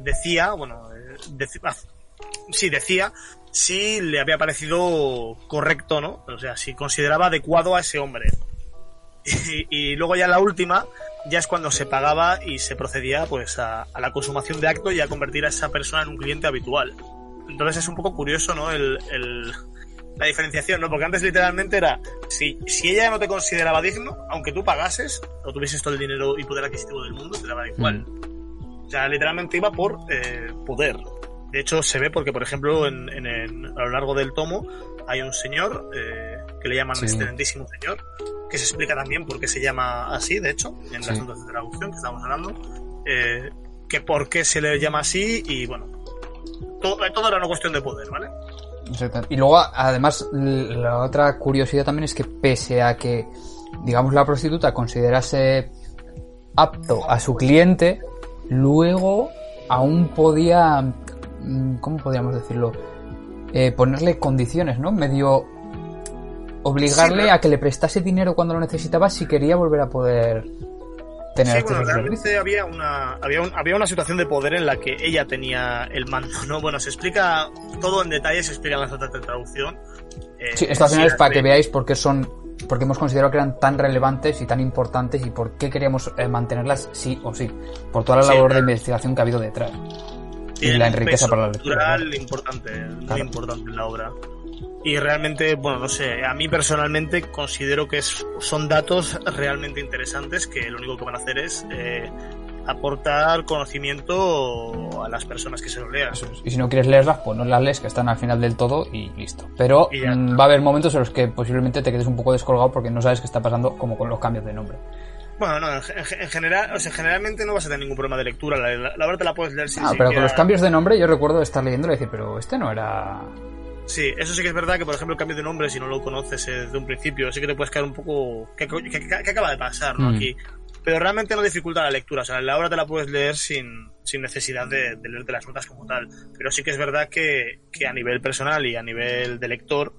Speaker 2: decía, bueno, eh, ah, sí, decía si le había parecido correcto, ¿no? O sea, si consideraba adecuado a ese hombre. [LAUGHS] Y, y luego ya la última, ya es cuando se pagaba y se procedía pues a, a la consumación de acto y a convertir a esa persona en un cliente habitual. Entonces es un poco curioso, ¿no? El, el- la diferenciación, ¿no? Porque antes literalmente era, si, si ella no te consideraba digno, aunque tú pagases o tuvieses todo el dinero y poder adquisitivo del mundo, te daba igual. O sea, literalmente iba por eh, poder. De hecho, se ve porque, por ejemplo, en, en- en- a lo largo del tomo hay un señor eh, que le llaman
Speaker 1: Sí.
Speaker 2: excelentísimo señor, que se explica también por qué se llama así, de hecho, en
Speaker 1: Sí.
Speaker 2: las notas de traducción que estamos hablando, eh, que por qué se le llama así y bueno, todo, todo era una cuestión de poder, ¿vale?
Speaker 1: Y luego, además, la otra curiosidad también es que pese a que, digamos, la prostituta considerase apto a su cliente, luego aún podía, mm, ¿cómo podríamos decirlo? Eh, ponerle condiciones, ¿no? Medio obligarle
Speaker 2: Sí, pero-
Speaker 1: a que le prestase dinero cuando lo necesitaba si quería volver a poder tener
Speaker 2: Sí, bueno, realmente había una, había, un- había una situación de poder en la que ella tenía el mando, ¿no? Bueno, se explica todo en detalle, se explica en las notas de traducción. Eh,
Speaker 1: Sí, esto al final es para que
Speaker 2: sí,
Speaker 1: veáis por qué son, porque hemos considerado que eran tan relevantes y tan importantes y por qué queríamos eh, mantenerlas sí o sí, por toda la
Speaker 2: Sí,
Speaker 1: labor de
Speaker 2: claro.
Speaker 1: investigación que ha habido detrás. Y la enriqueza para la lectura. claro.
Speaker 2: importante, muy
Speaker 1: Claro.
Speaker 2: importante en la obra. Y realmente, bueno, no sé, a mí personalmente considero que es- son datos realmente interesantes que lo único que van a hacer es eh, aportar conocimiento a las personas que se lo lean.
Speaker 1: Y si no quieres leerlas, pues no las lees, que están al final del todo y listo. Pero
Speaker 2: Y
Speaker 1: mm, va a haber momentos en los que posiblemente te quedes un poco descolgado porque no sabes qué está pasando, como con los cambios de nombre.
Speaker 2: Bueno, no, en, ge- en general, o sea, generalmente no vas a tener ningún problema de lectura. La, la- la obra te la puedes leer sin
Speaker 1: Ah, pero con los cambios de nombre yo recuerdo estar leyéndolo y decir, pero este no era...
Speaker 2: Sí, eso sí que es verdad que, por ejemplo, el cambio de nombre, si no lo conoces desde un principio, sí que te puedes quedar un poco. ¿Qué, qué- qué- qué acaba de pasar, no?
Speaker 1: Mm.
Speaker 2: Aquí. Pero realmente no dificulta la lectura. O sea, la obra te la puedes leer sin, sin necesidad de, de leerte las notas como tal. Pero sí que es verdad que, que a nivel personal y a nivel de lector,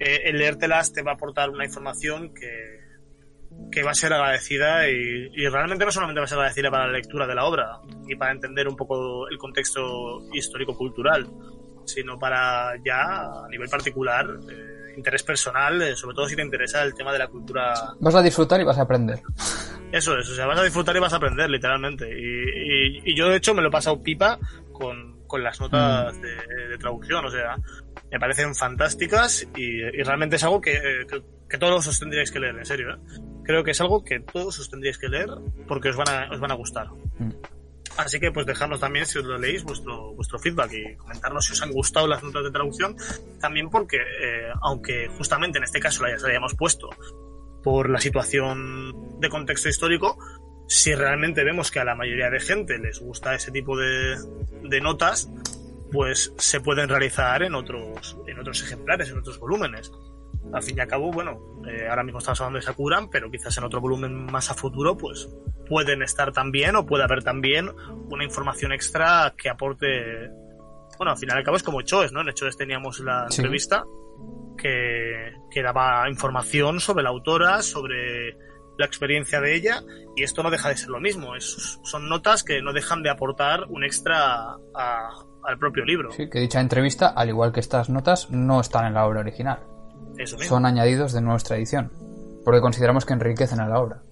Speaker 2: eh, el leértelas te va a aportar una información que, que va a ser agradecida y, y realmente no solamente va a ser agradecida para la lectura de la obra y para entender un poco el contexto histórico-cultural, sino para ya a nivel particular, eh, interés personal, eh, sobre todo si te interesa el tema de la cultura.
Speaker 1: Vas a disfrutar y vas a aprender.
Speaker 2: Eso es, o sea, vas a disfrutar y vas a aprender, literalmente. Y, y- y yo, de hecho, me lo he pasado pipa con, con las notas de, de traducción, o sea, me parecen fantásticas y, y realmente es algo que, eh, que, que todos os tendríais que leer, en serio. ¿eh? Creo que es algo que todos os tendríais que leer porque os van a, os van a gustar.
Speaker 1: Mm.
Speaker 2: Así que pues dejadnos también, si os lo leéis, vuestro, vuestro feedback y comentarnos si os han gustado las notas de traducción. También porque, eh, aunque justamente en este caso las hayamos puesto por la situación de contexto histórico, si realmente vemos que a la mayoría de gente les gusta ese tipo de, de notas, pues se pueden realizar en otros, en otros ejemplares, en otros volúmenes. Al fin y al cabo, bueno, eh, ahora mismo estamos hablando de Sakuran, pero quizás en otro volumen más a futuro, pues pueden estar también o puede haber también una información extra que aporte. Bueno, al final y al cabo es como Choes, ¿no? En Choes teníamos la
Speaker 1: Sí.
Speaker 2: entrevista que, que daba información sobre la autora, sobre la experiencia de ella, y esto no deja de ser lo mismo. Es, son notas que no dejan de aportar un extra a- al propio libro.
Speaker 1: Sí, que dicha entrevista, al igual que estas notas, no están en la obra original.
Speaker 2: Eso mismo.
Speaker 1: Son añadidos de nuestra edición. Porque consideramos que enriquecen a la obra.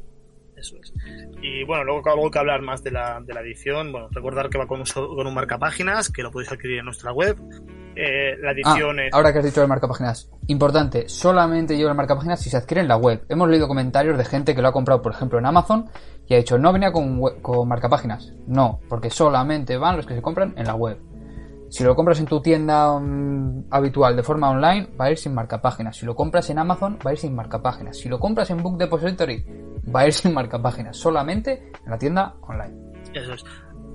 Speaker 2: Eso es. Y bueno, luego algo que hablar más de la, de la edición. Bueno, recordar que va con un, con un marcapáginas, que lo podéis adquirir en nuestra web. Eh, la
Speaker 1: Ah,
Speaker 2: edición es.
Speaker 1: ahora que has dicho el marcapáginas, importante, solamente lleva el marcapáginas si se adquiere en la web. Hemos leído comentarios de gente que lo ha comprado, por ejemplo, en Amazon y ha dicho, no venía con, con marcapáginas. No, porque solamente van los que se compran en la web. Si lo compras en tu tienda mm, habitual de forma online, va a ir sin marcapáginas. Si lo compras en Amazon, va a ir sin marcapáginas. Si lo compras en Book Depository, va a ir sin marcapáginas. Solamente en la tienda online.
Speaker 2: Eso es.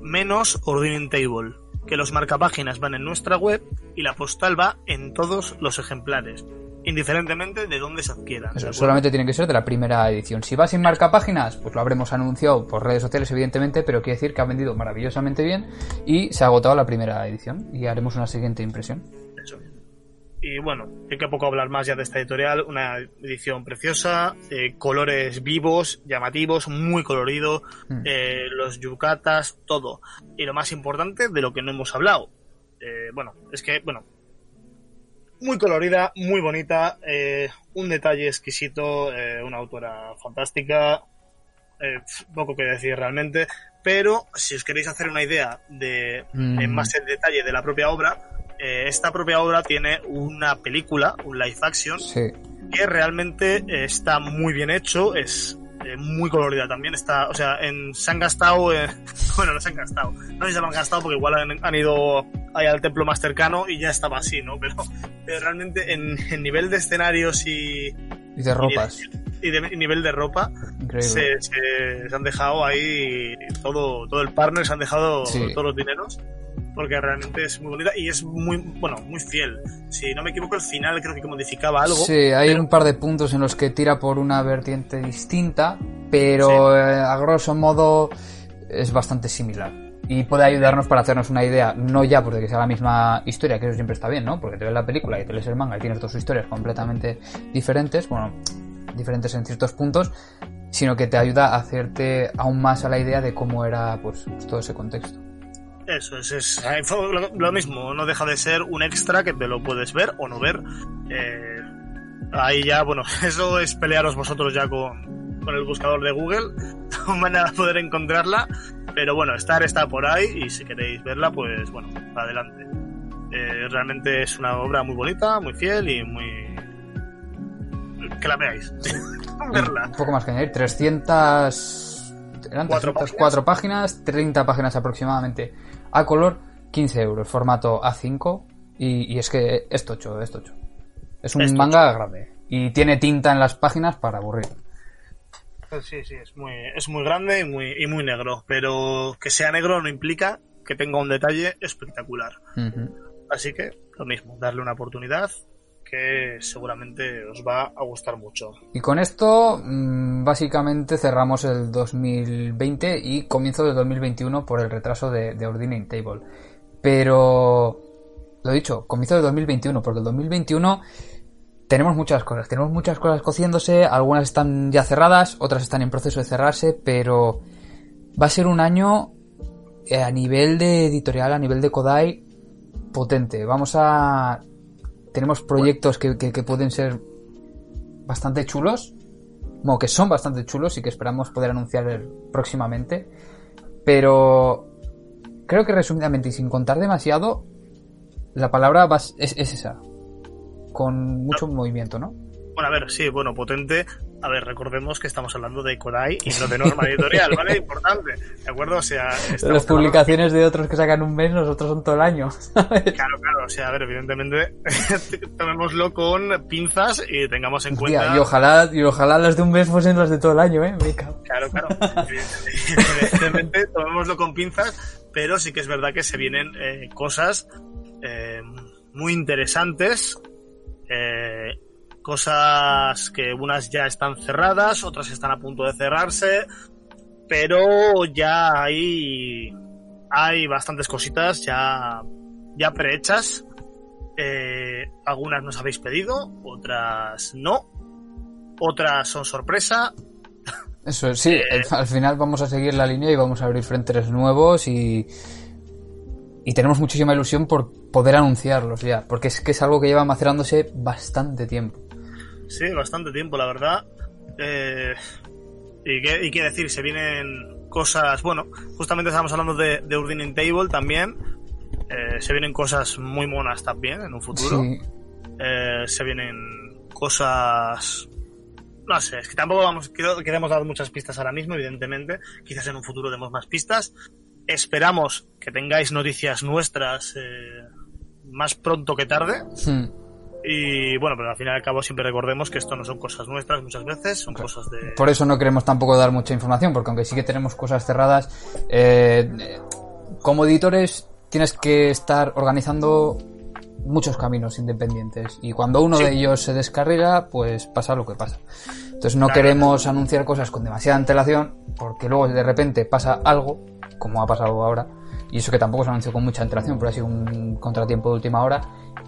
Speaker 2: Menos Ordering Table. Que los marcapáginas van en nuestra web y la postal va en todos los ejemplares. Indiferentemente de dónde se adquieran.
Speaker 1: solamente tiene que ser de la primera edición. Si va sin marcapáginas, pues lo habremos anunciado por redes sociales, evidentemente, pero quiere decir que ha vendido maravillosamente bien y se ha agotado la primera edición. Y haremos una siguiente impresión.
Speaker 2: Eso. Y bueno, hay que poco hablar más ya de esta editorial. Una edición preciosa, eh, colores vivos, llamativos, muy colorido,
Speaker 1: Mm.
Speaker 2: eh, los yucatas, todo. Y lo más importante, de lo que no hemos hablado. Eh, bueno, es que, bueno, muy colorida, muy bonita, eh, un detalle exquisito, eh, una autora fantástica, eh, poco que decir realmente, pero si os queréis hacer una idea de
Speaker 1: Mm.
Speaker 2: en más en detalle de la propia obra, eh, esta propia obra tiene una película, un live action,
Speaker 1: Sí.
Speaker 2: que realmente está muy bien hecho, es eh, muy colorida también, está, o sea, en, se han gastado, eh, [LAUGHS] bueno, no se han gastado, no sé si se han gastado porque igual han, han ido ahí al templo más cercano y ya estaba así, ¿no? Pero, pero realmente en, en nivel de escenarios y,
Speaker 1: Y de ropas.
Speaker 2: y de y nivel de ropa, se, se- se han dejado ahí todo, todo el partner, se han dejado
Speaker 1: Sí.
Speaker 2: todos los dineros. Porque realmente es muy bonita y es muy, bueno, muy fiel. Si no me equivoco, el final creo que modificaba algo.
Speaker 1: Sí, hay
Speaker 2: pero-
Speaker 1: un par de puntos en los que tira por una vertiente distinta, pero eh, a grosso modo es bastante similar. Y puede ayudarnos para hacernos una idea, no ya porque sea la misma historia, que eso siempre está bien, ¿no? Porque te ves la película y te lees el manga y tienes dos historias completamente diferentes, bueno, diferentes en ciertos puntos, sino que te ayuda a hacerte aún más a la idea de cómo era pues todo ese contexto.
Speaker 2: Eso es, es lo, mismo, no deja de ser un extra que te lo puedes ver o no ver. Eh, ahí ya, bueno, [LAUGHS] eso es pelearos vosotros ya con, con el buscador de Google, [LAUGHS] van a poder encontrarla, pero bueno, estar está por ahí y si queréis verla, pues bueno, adelante. Eh, realmente es una obra muy bonita, muy fiel y muy... que la veáis. [LAUGHS] Verla.
Speaker 1: Un poco más que añadir, 300... Eran
Speaker 2: Cuatro
Speaker 1: 304 páginas, 30 páginas aproximadamente a color, 15 euros, formato A5 y, y es que es tocho, es tocho. Es un
Speaker 2: Es tocho.
Speaker 1: manga grande y tiene tinta en las páginas para aburrir.
Speaker 2: Pues Sí, sí, es muy, es muy grande y muy, y muy negro, pero que sea negro no implica que tenga un detalle espectacular. Así que lo mismo, darle una oportunidad que seguramente os va a gustar mucho.
Speaker 1: Y con esto, mm, básicamente cerramos el 2020 y comienzo del 2021 por el retraso de, de Table. Pero, lo dicho, comienzo del 2021, porque el 2021 tenemos muchas cosas. Tenemos muchas cosas cociéndose, algunas están ya cerradas, otras están en proceso de cerrarse, pero va a ser un año eh, a nivel de editorial, a nivel de Kodai, potente. Vamos a... Tenemos proyectos que, que- que pueden ser bastante chulos. Bueno, que son bastante chulos y que esperamos poder anunciar próximamente. Pero creo que resumidamente y sin contar demasiado, la palabra es, es esa. Con mucho movimiento, ¿no?
Speaker 2: Bueno, a ver, sí, bueno, potente. A ver, recordemos que estamos hablando de Kodai y no de norma editorial, ¿vale? [LAUGHS] Importante, ¿de acuerdo? O sea,
Speaker 1: Las publicaciones de otros que sacan un mes, nosotros son todo el año. [LAUGHS] ¿sabes?
Speaker 2: Claro, claro, o sea, a ver, evidentemente, [LAUGHS] tomémoslo con pinzas y tengamos en
Speaker 1: Hostia,
Speaker 2: cuenta...
Speaker 1: y ojalá, y ojalá las de un mes fuesen las de todo el año, ¿eh? Me cago.
Speaker 2: Claro, claro. Evidentemente, tomémoslo con pinzas, pero sí que es verdad que se vienen eh, cosas eh, muy interesantes. Eh, cosas que unas ya están cerradas, otras están a punto de cerrarse, pero ya hay, hay bastantes cositas ya, ya prehechas. Eh, algunas nos habéis pedido, otras no, otras son sorpresa.
Speaker 1: Eso sí, eh, al final vamos a seguir la línea y vamos a abrir frentes nuevos y, y tenemos muchísima ilusión por poder anunciarlos ya, porque es que es algo que lleva macerándose bastante tiempo.
Speaker 2: Sí, bastante tiempo, la verdad. Eh, y, qué, qué decir, se vienen cosas, bueno, justamente estamos hablando de, de Urdin Table también. Eh, se vienen cosas muy monas también en un futuro. Eh, se vienen cosas no sé, es que tampoco vamos, queremos dar muchas pistas ahora mismo, evidentemente. Quizás en un futuro demos más pistas. Esperamos que tengáis noticias nuestras eh, más pronto que tarde. Hmm. Y bueno, pero al final y al cabo siempre recordemos que esto no son cosas nuestras muchas veces, son cosas de...
Speaker 1: Por eso no queremos tampoco dar mucha información, porque aunque sí que tenemos cosas cerradas, eh, como editores tienes que estar organizando muchos caminos independientes. Y cuando uno de ellos se descarriga, pues pasa lo que pasa. Entonces no queremos anunciar cosas con demasiada antelación porque luego de repente pasa algo, como ha pasado ahora, y eso que tampoco se anunció con mucha antelación, pero ha sido un contratiempo de última hora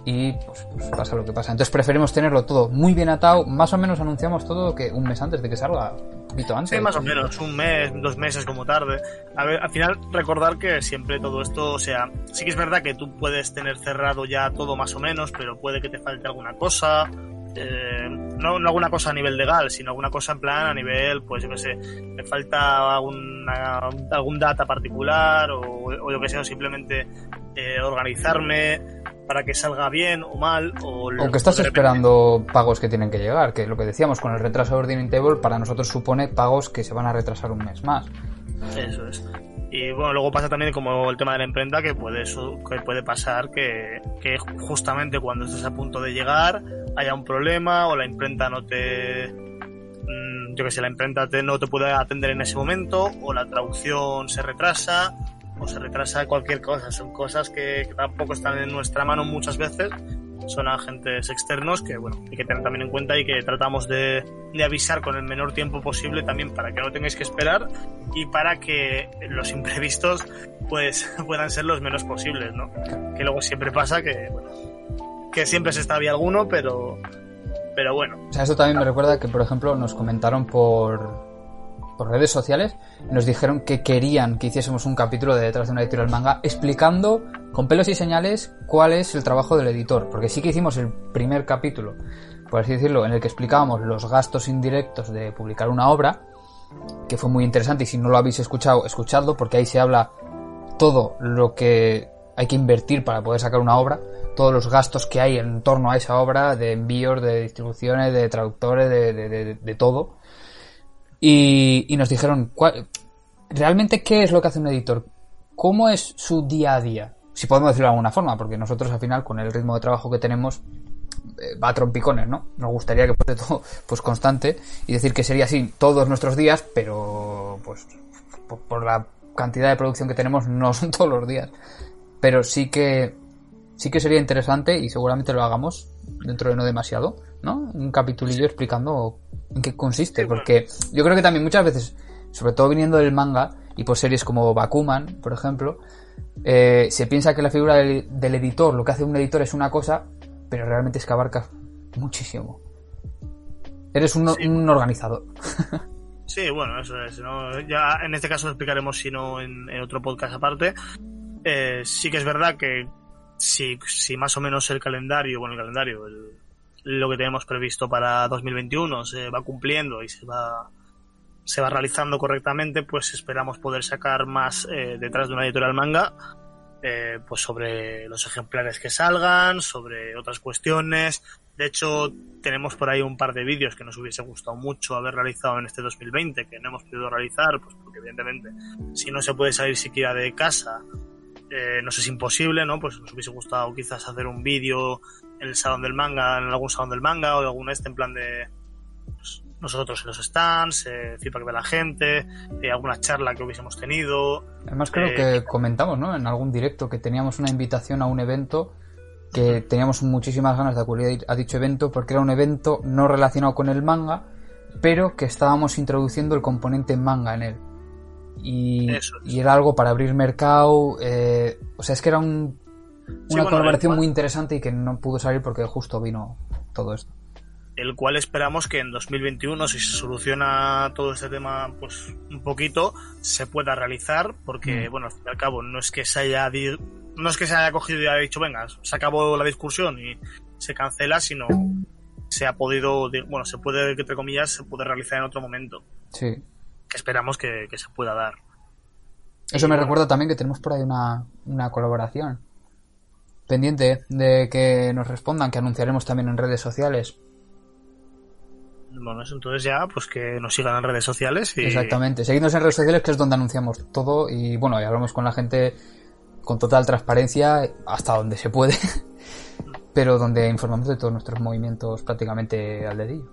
Speaker 1: y pues, pues, pasa lo que pasa. Entonces preferimos tenerlo todo muy bien atado, más o menos anunciamos todo que un mes antes de que salga, un poquito antes.
Speaker 2: Sí, más o menos, un mes, dos meses como tarde. A ver, al final recordar que siempre todo esto, o sea, sí que es verdad que tú puedes tener cerrado ya todo más o menos, pero puede que te falte alguna cosa. Eh, no, no alguna cosa a nivel legal, sino alguna cosa en plan a nivel, pues yo qué sé, me falta alguna, algún data particular o, o yo qué sé, o simplemente eh, organizarme para que salga bien o mal. O,
Speaker 1: que estás esperando pagos que tienen que llegar, que lo que decíamos con el retraso de Ordering Table para nosotros supone pagos que se van a retrasar un mes más.
Speaker 2: Eso es. Y bueno, luego pasa también como el tema de la imprenta, que puede, que puede pasar que, que justamente cuando estés a punto de llegar haya un problema o la imprenta no te mm, yo que sé, la imprenta te, no te puede atender en ese momento, o la traducción se retrasa, o se retrasa cualquier cosa. Son cosas que, tampoco están en nuestra mano muchas veces. Son agentes externos que, bueno, hay que tener también en cuenta y que tratamos de, de avisar con el menor tiempo posible también para que no tengáis que esperar y para que los imprevistos pues [LAUGHS] puedan ser los menos posibles, ¿no? Que luego siempre pasa que, bueno, que siempre se está bien alguno, pero, pero bueno.
Speaker 1: O sea, esto también me recuerda que, por ejemplo, nos comentaron por, por redes sociales, nos dijeron que querían que hiciésemos un capítulo de detrás de una editorial manga explicando con pelos y señales cuál es el trabajo del editor, porque sí que hicimos el primer capítulo, por así decirlo, en el que explicábamos los gastos indirectos de publicar una obra, que fue muy interesante y si no lo habéis escuchado, escuchadlo, porque ahí se habla todo lo que hay que invertir para poder sacar una obra, todos los gastos que hay en torno a esa obra, de envíos, de distribuciones, de traductores, de, de, de todo y, nos dijeron, ¿realmente qué es lo que hace un editor? ¿Cómo es su día a día? Si podemos decirlo de alguna forma, porque nosotros al final, con el ritmo de trabajo que tenemos, eh, va a trompicones, ¿no? Nos gustaría que fuese todo pues constante y decir que sería así todos nuestros días, pero pues por, la cantidad de producción que tenemos no son [LAUGHS] todos los días. Pero sí que sí que sería interesante y seguramente lo hagamos dentro de no demasiado, ¿no? Un capitulillo explicando en qué consiste, porque yo creo que también muchas veces, sobre todo viniendo del manga y por series como Bakuman, por ejemplo, eh, se piensa que la figura del, editor, lo que hace un editor es una cosa, pero realmente es que abarca muchísimo. Eres un, organizador. [LAUGHS]
Speaker 2: sí, bueno, eso es. Ya en este caso lo explicaremos, si no, en, otro podcast aparte. Eh, sí que es verdad que si, si más o menos el calendario, bueno, el calendario, el, lo que tenemos previsto para 2021 se va cumpliendo y se va se va realizando correctamente, pues esperamos poder sacar más eh, detrás de una editorial manga, eh, pues sobre los ejemplares que salgan, sobre otras cuestiones. De hecho, tenemos por ahí un par de vídeos que nos hubiese gustado mucho haber realizado en este 2020, que no hemos podido realizar, pues porque evidentemente, si no se puede salir siquiera de casa, eh, no es imposible, ¿no? Pues nos hubiese gustado quizás hacer un vídeo en el salón del manga, en algún salón del manga o algún este en plan de, pues, nosotros en los stands, eh, feedback de la gente, eh, alguna charla que hubiésemos tenido.
Speaker 1: Además creo
Speaker 2: Eh,
Speaker 1: que comentamos, ¿no? En algún directo que teníamos una invitación a un evento que teníamos muchísimas ganas de acudir a dicho evento porque era un evento no relacionado con el manga, pero que estábamos introduciendo el componente manga en él. Y,
Speaker 2: Eso es.
Speaker 1: y era algo para abrir mercado, eh, o sea, es que era un,
Speaker 2: Sí,
Speaker 1: una
Speaker 2: bueno,
Speaker 1: colaboración muy interesante y que no pudo salir porque justo vino todo esto.
Speaker 2: el cual esperamos que en 2021, si se soluciona todo este tema pues un poquito, se pueda realizar, porque
Speaker 1: Mm.
Speaker 2: bueno, al fin y al cabo no es que se haya no es que se haya cogido y haya dicho, venga, se acabó la discusión y se cancela, sino se ha podido, di- bueno, se puede, entre comillas, se puede realizar en otro momento,
Speaker 1: Sí.
Speaker 2: Que esperamos que, que se pueda dar.
Speaker 1: Eso me recuerda también que tenemos por ahí una, una colaboración pendiente de que nos respondan, que anunciaremos también en redes sociales.
Speaker 2: Bueno, eso entonces ya, pues que nos sigan en redes sociales y
Speaker 1: Exactamente. Seguidnos en redes sociales, que es donde anunciamos todo. Y bueno, y hablamos con la gente con total transparencia, hasta donde se puede. [LAUGHS] Pero donde informamos de todos nuestros movimientos prácticamente al dedillo.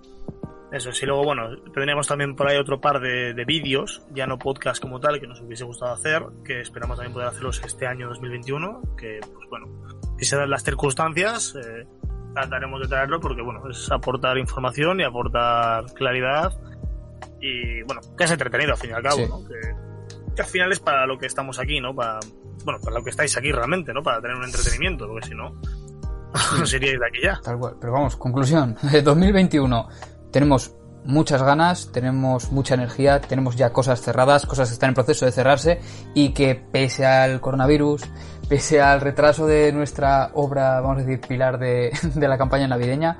Speaker 2: Eso sí, luego, bueno, tendríamos también por ahí otro par de, de vídeos, ya no podcast como tal, que nos hubiese gustado hacer, que esperamos también poder hacerlos este año 2021, que, pues bueno, si se dan las circunstancias, eh, trataremos de traerlo porque, bueno, es aportar información y aportar claridad y, bueno, que es entretenido al fin y al cabo,
Speaker 1: Sí.
Speaker 2: ¿no? Que, que al final es para lo que estamos aquí, ¿no? Para, bueno, para lo que estáis aquí realmente, ¿no? Para tener un entretenimiento, porque si no, [LAUGHS] no seríais de aquí ya.
Speaker 1: Tal cual. Pero vamos, conclusión. [LAUGHS] 2021. Tenemos muchas ganas, tenemos mucha energía, tenemos ya cosas cerradas, cosas que están en proceso de cerrarse y que pese al coronavirus, pese al retraso de nuestra obra, vamos a decir, pilar de, [LAUGHS] de la campaña navideña,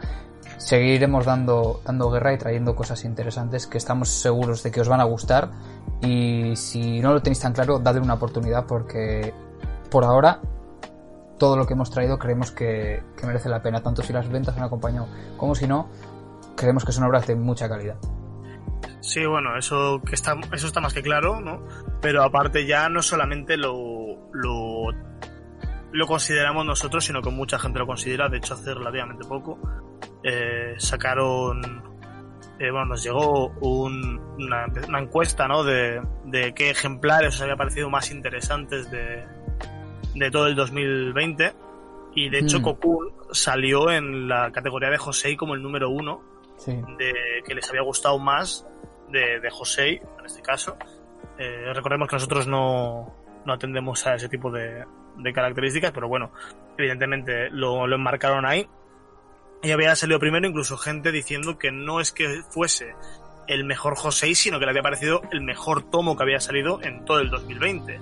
Speaker 1: seguiremos dando, dando guerra y trayendo cosas interesantes que estamos seguros de que os van a gustar. Y si no lo tenéis tan claro, dadle una oportunidad porque por ahora todo lo que hemos traído creemos que, que merece la pena, tanto si las ventas han acompañado como si no, creemos que son obras de mucha calidad.
Speaker 2: Sí, bueno, eso que está, eso está más que claro, ¿no? Pero aparte ya no solamente lo, lo, lo consideramos nosotros, sino que mucha gente lo considera. De hecho, hace relativamente poco eh, sacaron, eh, bueno, nos llegó un- una, una encuesta, ¿no? De, de qué ejemplares os había parecido más interesantes de, de todo el 2020. Y de hecho,
Speaker 1: Mm.
Speaker 2: Cocoon salió en la categoría de José como el número uno
Speaker 1: Sí.
Speaker 2: de que les había gustado más de, de José, en este caso. Eh, recordemos que nosotros no, no atendemos a ese tipo de, de características, pero bueno, evidentemente lo, lo enmarcaron ahí. Y había salido primero incluso gente diciendo que no es que fuese el mejor José, sino que le había parecido el mejor tomo que había salido en todo el 2020.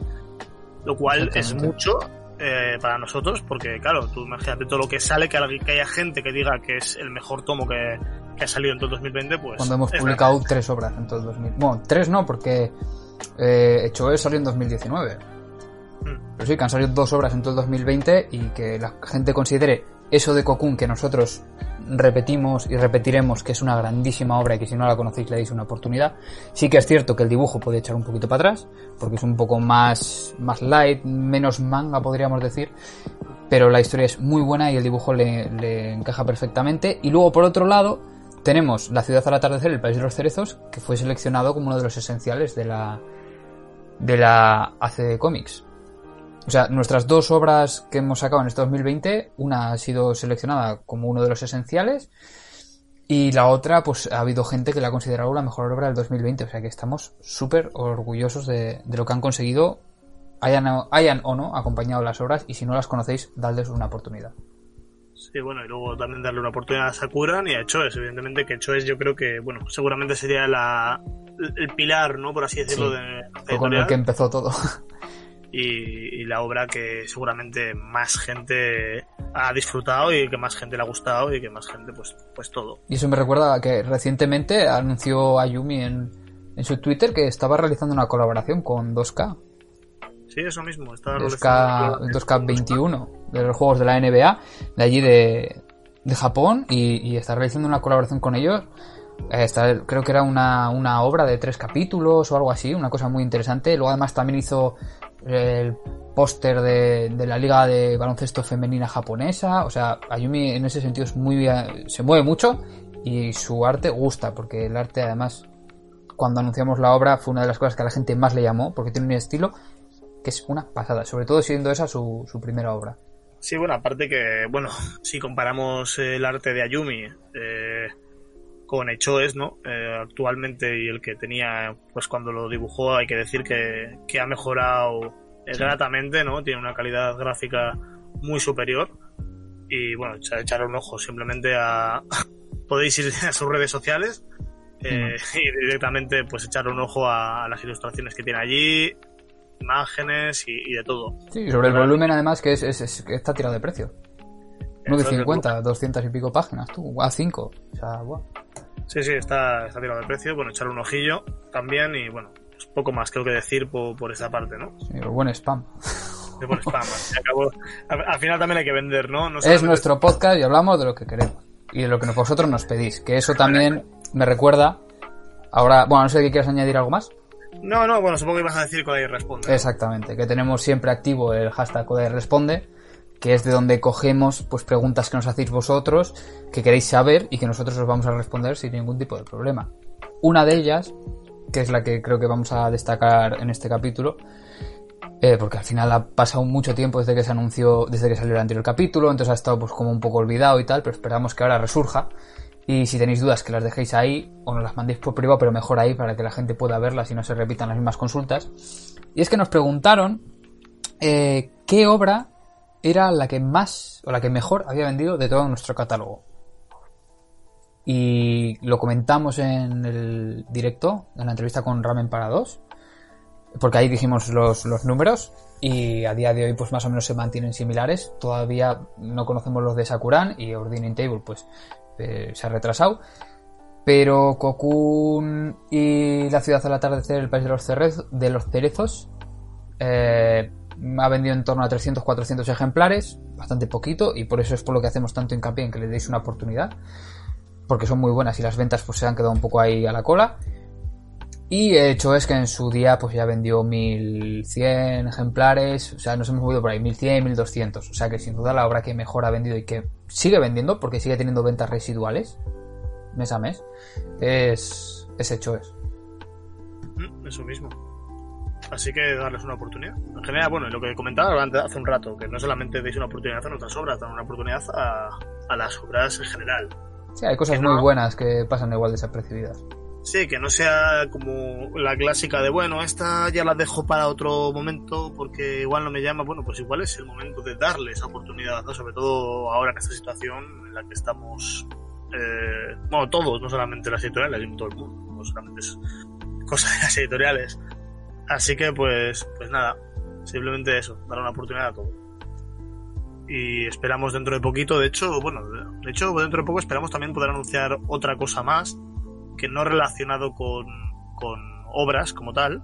Speaker 2: Lo cual es mucho eh, para nosotros, porque claro, tú imagínate todo lo que sale, que haya gente que diga que es el mejor tomo que, que ha salido en todo el 2020, pues...
Speaker 1: Cuando hemos publicado tres obras en todo el 2000. Bueno, tres no, porque eh, Hecho es salió en 2019.
Speaker 2: Mm.
Speaker 1: Pero sí, que han salido dos obras en todo el 2020 y que la gente considere eso de Cocoon que nosotros repetimos y repetiremos que es una grandísima obra y que si no la conocéis le deis una oportunidad. Sí que es cierto que el dibujo puede echar un poquito para atrás, porque es un poco más, más light, menos manga podríamos decir, pero la historia es muy buena y el dibujo le, le encaja perfectamente. Y luego por otro lado tenemos La ciudad al atardecer, el país de los cerezos, que fue seleccionado como uno de los esenciales de la de la AC Comics. O sea, nuestras dos obras que hemos sacado en este 2020, una ha sido seleccionada como uno de los esenciales y la otra, pues ha habido gente que la ha considerado la mejor obra del 2020. O sea que estamos súper orgullosos de, lo que han conseguido, hayan, hayan o no acompañado las obras y si no las conocéis, dadles una oportunidad.
Speaker 2: Sí, bueno, y luego también darle una oportunidad a Sakuran y a Choes, evidentemente que Choes yo creo que, bueno, seguramente sería la, el pilar, ¿no? Por así decirlo,
Speaker 1: Sí.
Speaker 2: de
Speaker 1: con el que empezó todo.
Speaker 2: y, y la obra que seguramente más gente ha disfrutado y que más gente le ha gustado y que más gente, pues, pues todo.
Speaker 1: Y eso me recuerda a que recientemente anunció Ayumi en, en su Twitter que estaba realizando una colaboración con 2K.
Speaker 2: Sí, eso mismo. Está
Speaker 1: 2K, 2K21 de los juegos de la NBA, de allí de, de Japón, y, y está realizando una colaboración con ellos. Eh, está- creo que era una, una obra de tres capítulos o algo así, una cosa muy interesante. Luego además también hizo el póster de, de la liga de baloncesto femenina japonesa. O sea, Ayumi en ese sentido es muy se mueve mucho y su arte gusta, porque el arte además, cuando anunciamos la obra, fue una de las cosas que a la gente más le llamó, porque tiene un estilo que es una pasada, sobre todo siendo esa su, su primera obra.
Speaker 2: Sí, bueno, aparte que, bueno, si comparamos el arte de Ayumi eh, con Echoes, ¿no? Eh, actualmente y el que tenía, pues cuando lo dibujó, hay que decir que, que ha mejorado gratamente, ¿no? Tiene una calidad gráfica muy superior. Y bueno, echar un ojo simplemente a... [LAUGHS] Podéis ir a sus redes sociales eh, [LAUGHS] y directamente pues echar un ojo a las ilustraciones que tiene allí, imágenes y, de todo.
Speaker 1: Sí, sobre el volumen además que es, está tirado de precio. No de 50, 200 y pico páginas, tú, a 5. O sea,
Speaker 2: Sí, sí, está, está tirado de precio. Bueno, echar un ojillo también y bueno, es poco más creo que decir por, por esa parte, ¿no?
Speaker 1: Sí, pero buen spam.
Speaker 2: De buen spam. al, final también hay que vender, ¿no?
Speaker 1: es nuestro podcast y hablamos de lo que queremos y de lo que vosotros nos pedís. Que eso también me recuerda. Ahora, bueno, no sé si quieres añadir algo más.
Speaker 2: No, no, bueno, supongo que ibas a decir Kodai Responde.
Speaker 1: Exactamente, que tenemos siempre activo el hashtag Kodai Responde, que es de donde cogemos pues preguntas que nos hacéis vosotros, que queréis saber y que nosotros os vamos a responder sin ningún tipo de problema. Una de ellas, que es la que creo que vamos a destacar en este capítulo, eh, porque al final ha pasado mucho tiempo desde que se anunció, desde que salió el anterior capítulo, entonces ha estado pues como un poco olvidado y tal, pero esperamos que ahora resurja y si tenéis dudas, que las dejéis ahí o nos las mandéis por privado, pero mejor ahí para que la gente pueda verlas y no se repitan las mismas consultas. Y es que nos preguntaron eh, qué obra era la que más o la que mejor había vendido de todo nuestro catálogo. Y lo comentamos en el directo, en la entrevista con Ramen para dos, porque ahí dijimos los, los números y a día de hoy pues más o menos se mantienen similares. Todavía no conocemos los de Sakuran y Ordaining Table pues eh, se ha retrasado. Pero Cocoon y La ciudad al atardecer, el país de los, de los cerezos, eh, ha vendido en torno a 300-400 ejemplares, bastante poquito, y por eso es por lo que hacemos tanto hincapié en que le deis una oportunidad, porque son muy buenas y las ventas pues se han quedado un poco ahí a la cola. Y el hecho es que en su día pues ya vendió 1100 ejemplares, o sea, nos hemos movido por ahí 1100, 1200, o sea que sin duda la obra que mejor ha vendido y que sigue vendiendo porque sigue teniendo ventas residuales mes a mes es, es hecho es.
Speaker 2: Mm, eso mismo. Así que darles una oportunidad. En general, bueno, lo que comentaba hace un rato, que no solamente deis una oportunidad a nuestras obras, dan una oportunidad a, a las obras en general.
Speaker 1: Sí, hay cosas muy buenas que pasan igual desapercibidas.
Speaker 2: Sí, que no sea como la clásica de, bueno, esta ya la dejo para otro momento porque igual no me llama. Bueno, pues igual es el momento de darle esa oportunidad, ¿no? Sobre todo ahora en esta situación en la que estamos, eh, bueno, todos, no solamente las editoriales, sino todo el mundo, no solamente es cosa de las editoriales. Así que, pues, pues nada, simplemente eso, dar una oportunidad a todo. Y esperamos dentro de poquito, de hecho, bueno, de hecho, dentro de poco esperamos también poder anunciar otra cosa más que no relacionado con, con obras como tal,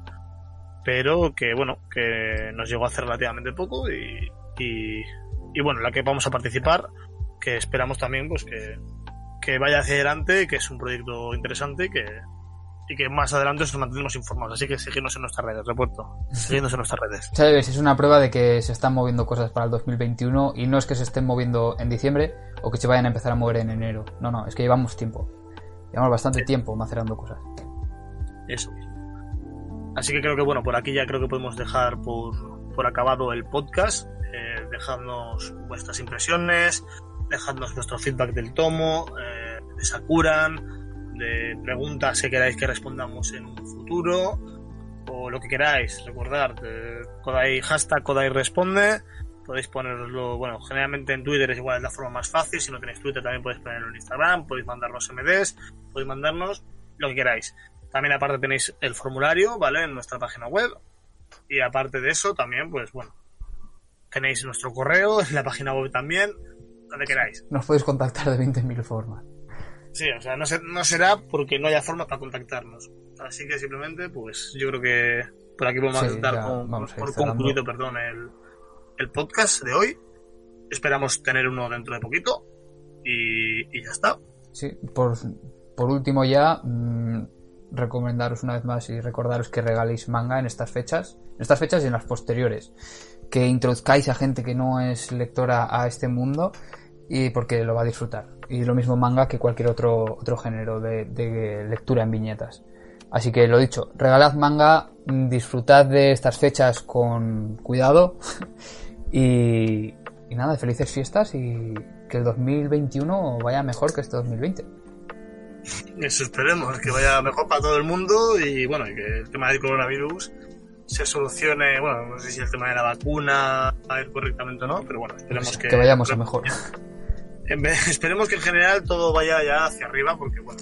Speaker 2: pero que bueno, que nos llegó hace relativamente poco y, y, bueno, la que vamos a participar, que esperamos también pues que, que vaya hacia adelante, que es un proyecto interesante que, y que más adelante os mantendremos informados. Así que seguidnos en nuestras redes, repuesto. Seguidnos en nuestras redes. [LAUGHS]
Speaker 1: Sabes, es una prueba de que se están moviendo cosas para el 2021 y no es que se estén moviendo en diciembre o que se vayan a empezar a mover en enero. No, no, es que llevamos tiempo. Llevamos bastante tiempo macerando cosas.
Speaker 2: Eso Así que creo que, bueno, por aquí ya creo que podemos dejar por, por acabado el podcast. Eh, dejadnos vuestras impresiones, dejadnos vuestro feedback del tomo, eh, de Sakuran, de preguntas que queráis que respondamos en un futuro, o lo que queráis. Recordad, eh, Kodai hashtag Kodai responde podéis ponerlo, bueno, generalmente en Twitter es igual, es la forma más fácil, si no tenéis Twitter también podéis ponerlo en Instagram, podéis mandarnos MDs, podéis mandarnos lo que queráis. También aparte tenéis el formulario, ¿vale? En nuestra página web. Y aparte de eso, también, pues bueno, tenéis nuestro correo, en [LAUGHS] la página web también, donde queráis.
Speaker 1: Nos podéis contactar de 20.000 formas.
Speaker 2: Sí, o sea, no, no será porque no haya forma para contactarnos. Así que simplemente, pues yo creo que por aquí podemos dar por concluido, perdón, el, el podcast de hoy. Esperamos tener uno dentro de poquito. Y, ya está.
Speaker 1: Sí, por, por último ya, mm, recomendaros una vez más y recordaros que regaléis manga en estas fechas. En estas fechas y en las posteriores. Que introduzcáis a gente que no es lectora a este mundo y porque lo va a disfrutar. Y lo mismo manga que cualquier otro, otro género de, lectura en viñetas. Así que lo dicho, regalad manga, disfrutad de estas fechas con cuidado [LAUGHS] y, y nada, felices fiestas y que el 2021 vaya mejor que este 2020.
Speaker 2: Eso esperemos, que vaya mejor para todo el mundo y bueno, que el tema del coronavirus se solucione, bueno, no sé si el tema de la vacuna va a ir correctamente o no, pero bueno, esperemos pues que...
Speaker 1: Que vayamos a mejor. [LAUGHS]
Speaker 2: esperemos que en general todo vaya ya hacia arriba, porque bueno,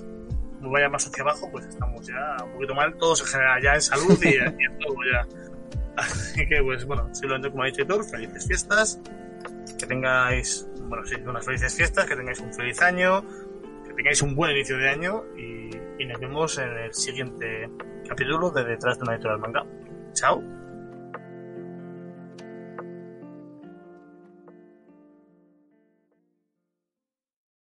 Speaker 2: no vaya más hacia abajo, pues estamos ya un poquito mal, todos en general ya en salud y, en todo ya. [LAUGHS] Así que pues bueno, simplemente como ha dicho Hitor, felices fiestas, que tengáis, bueno, sí, unas felices fiestas, que tengáis un feliz año, que tengáis un buen inicio de año y, y nos vemos en el siguiente capítulo de Detrás de una editorial manga. Chao.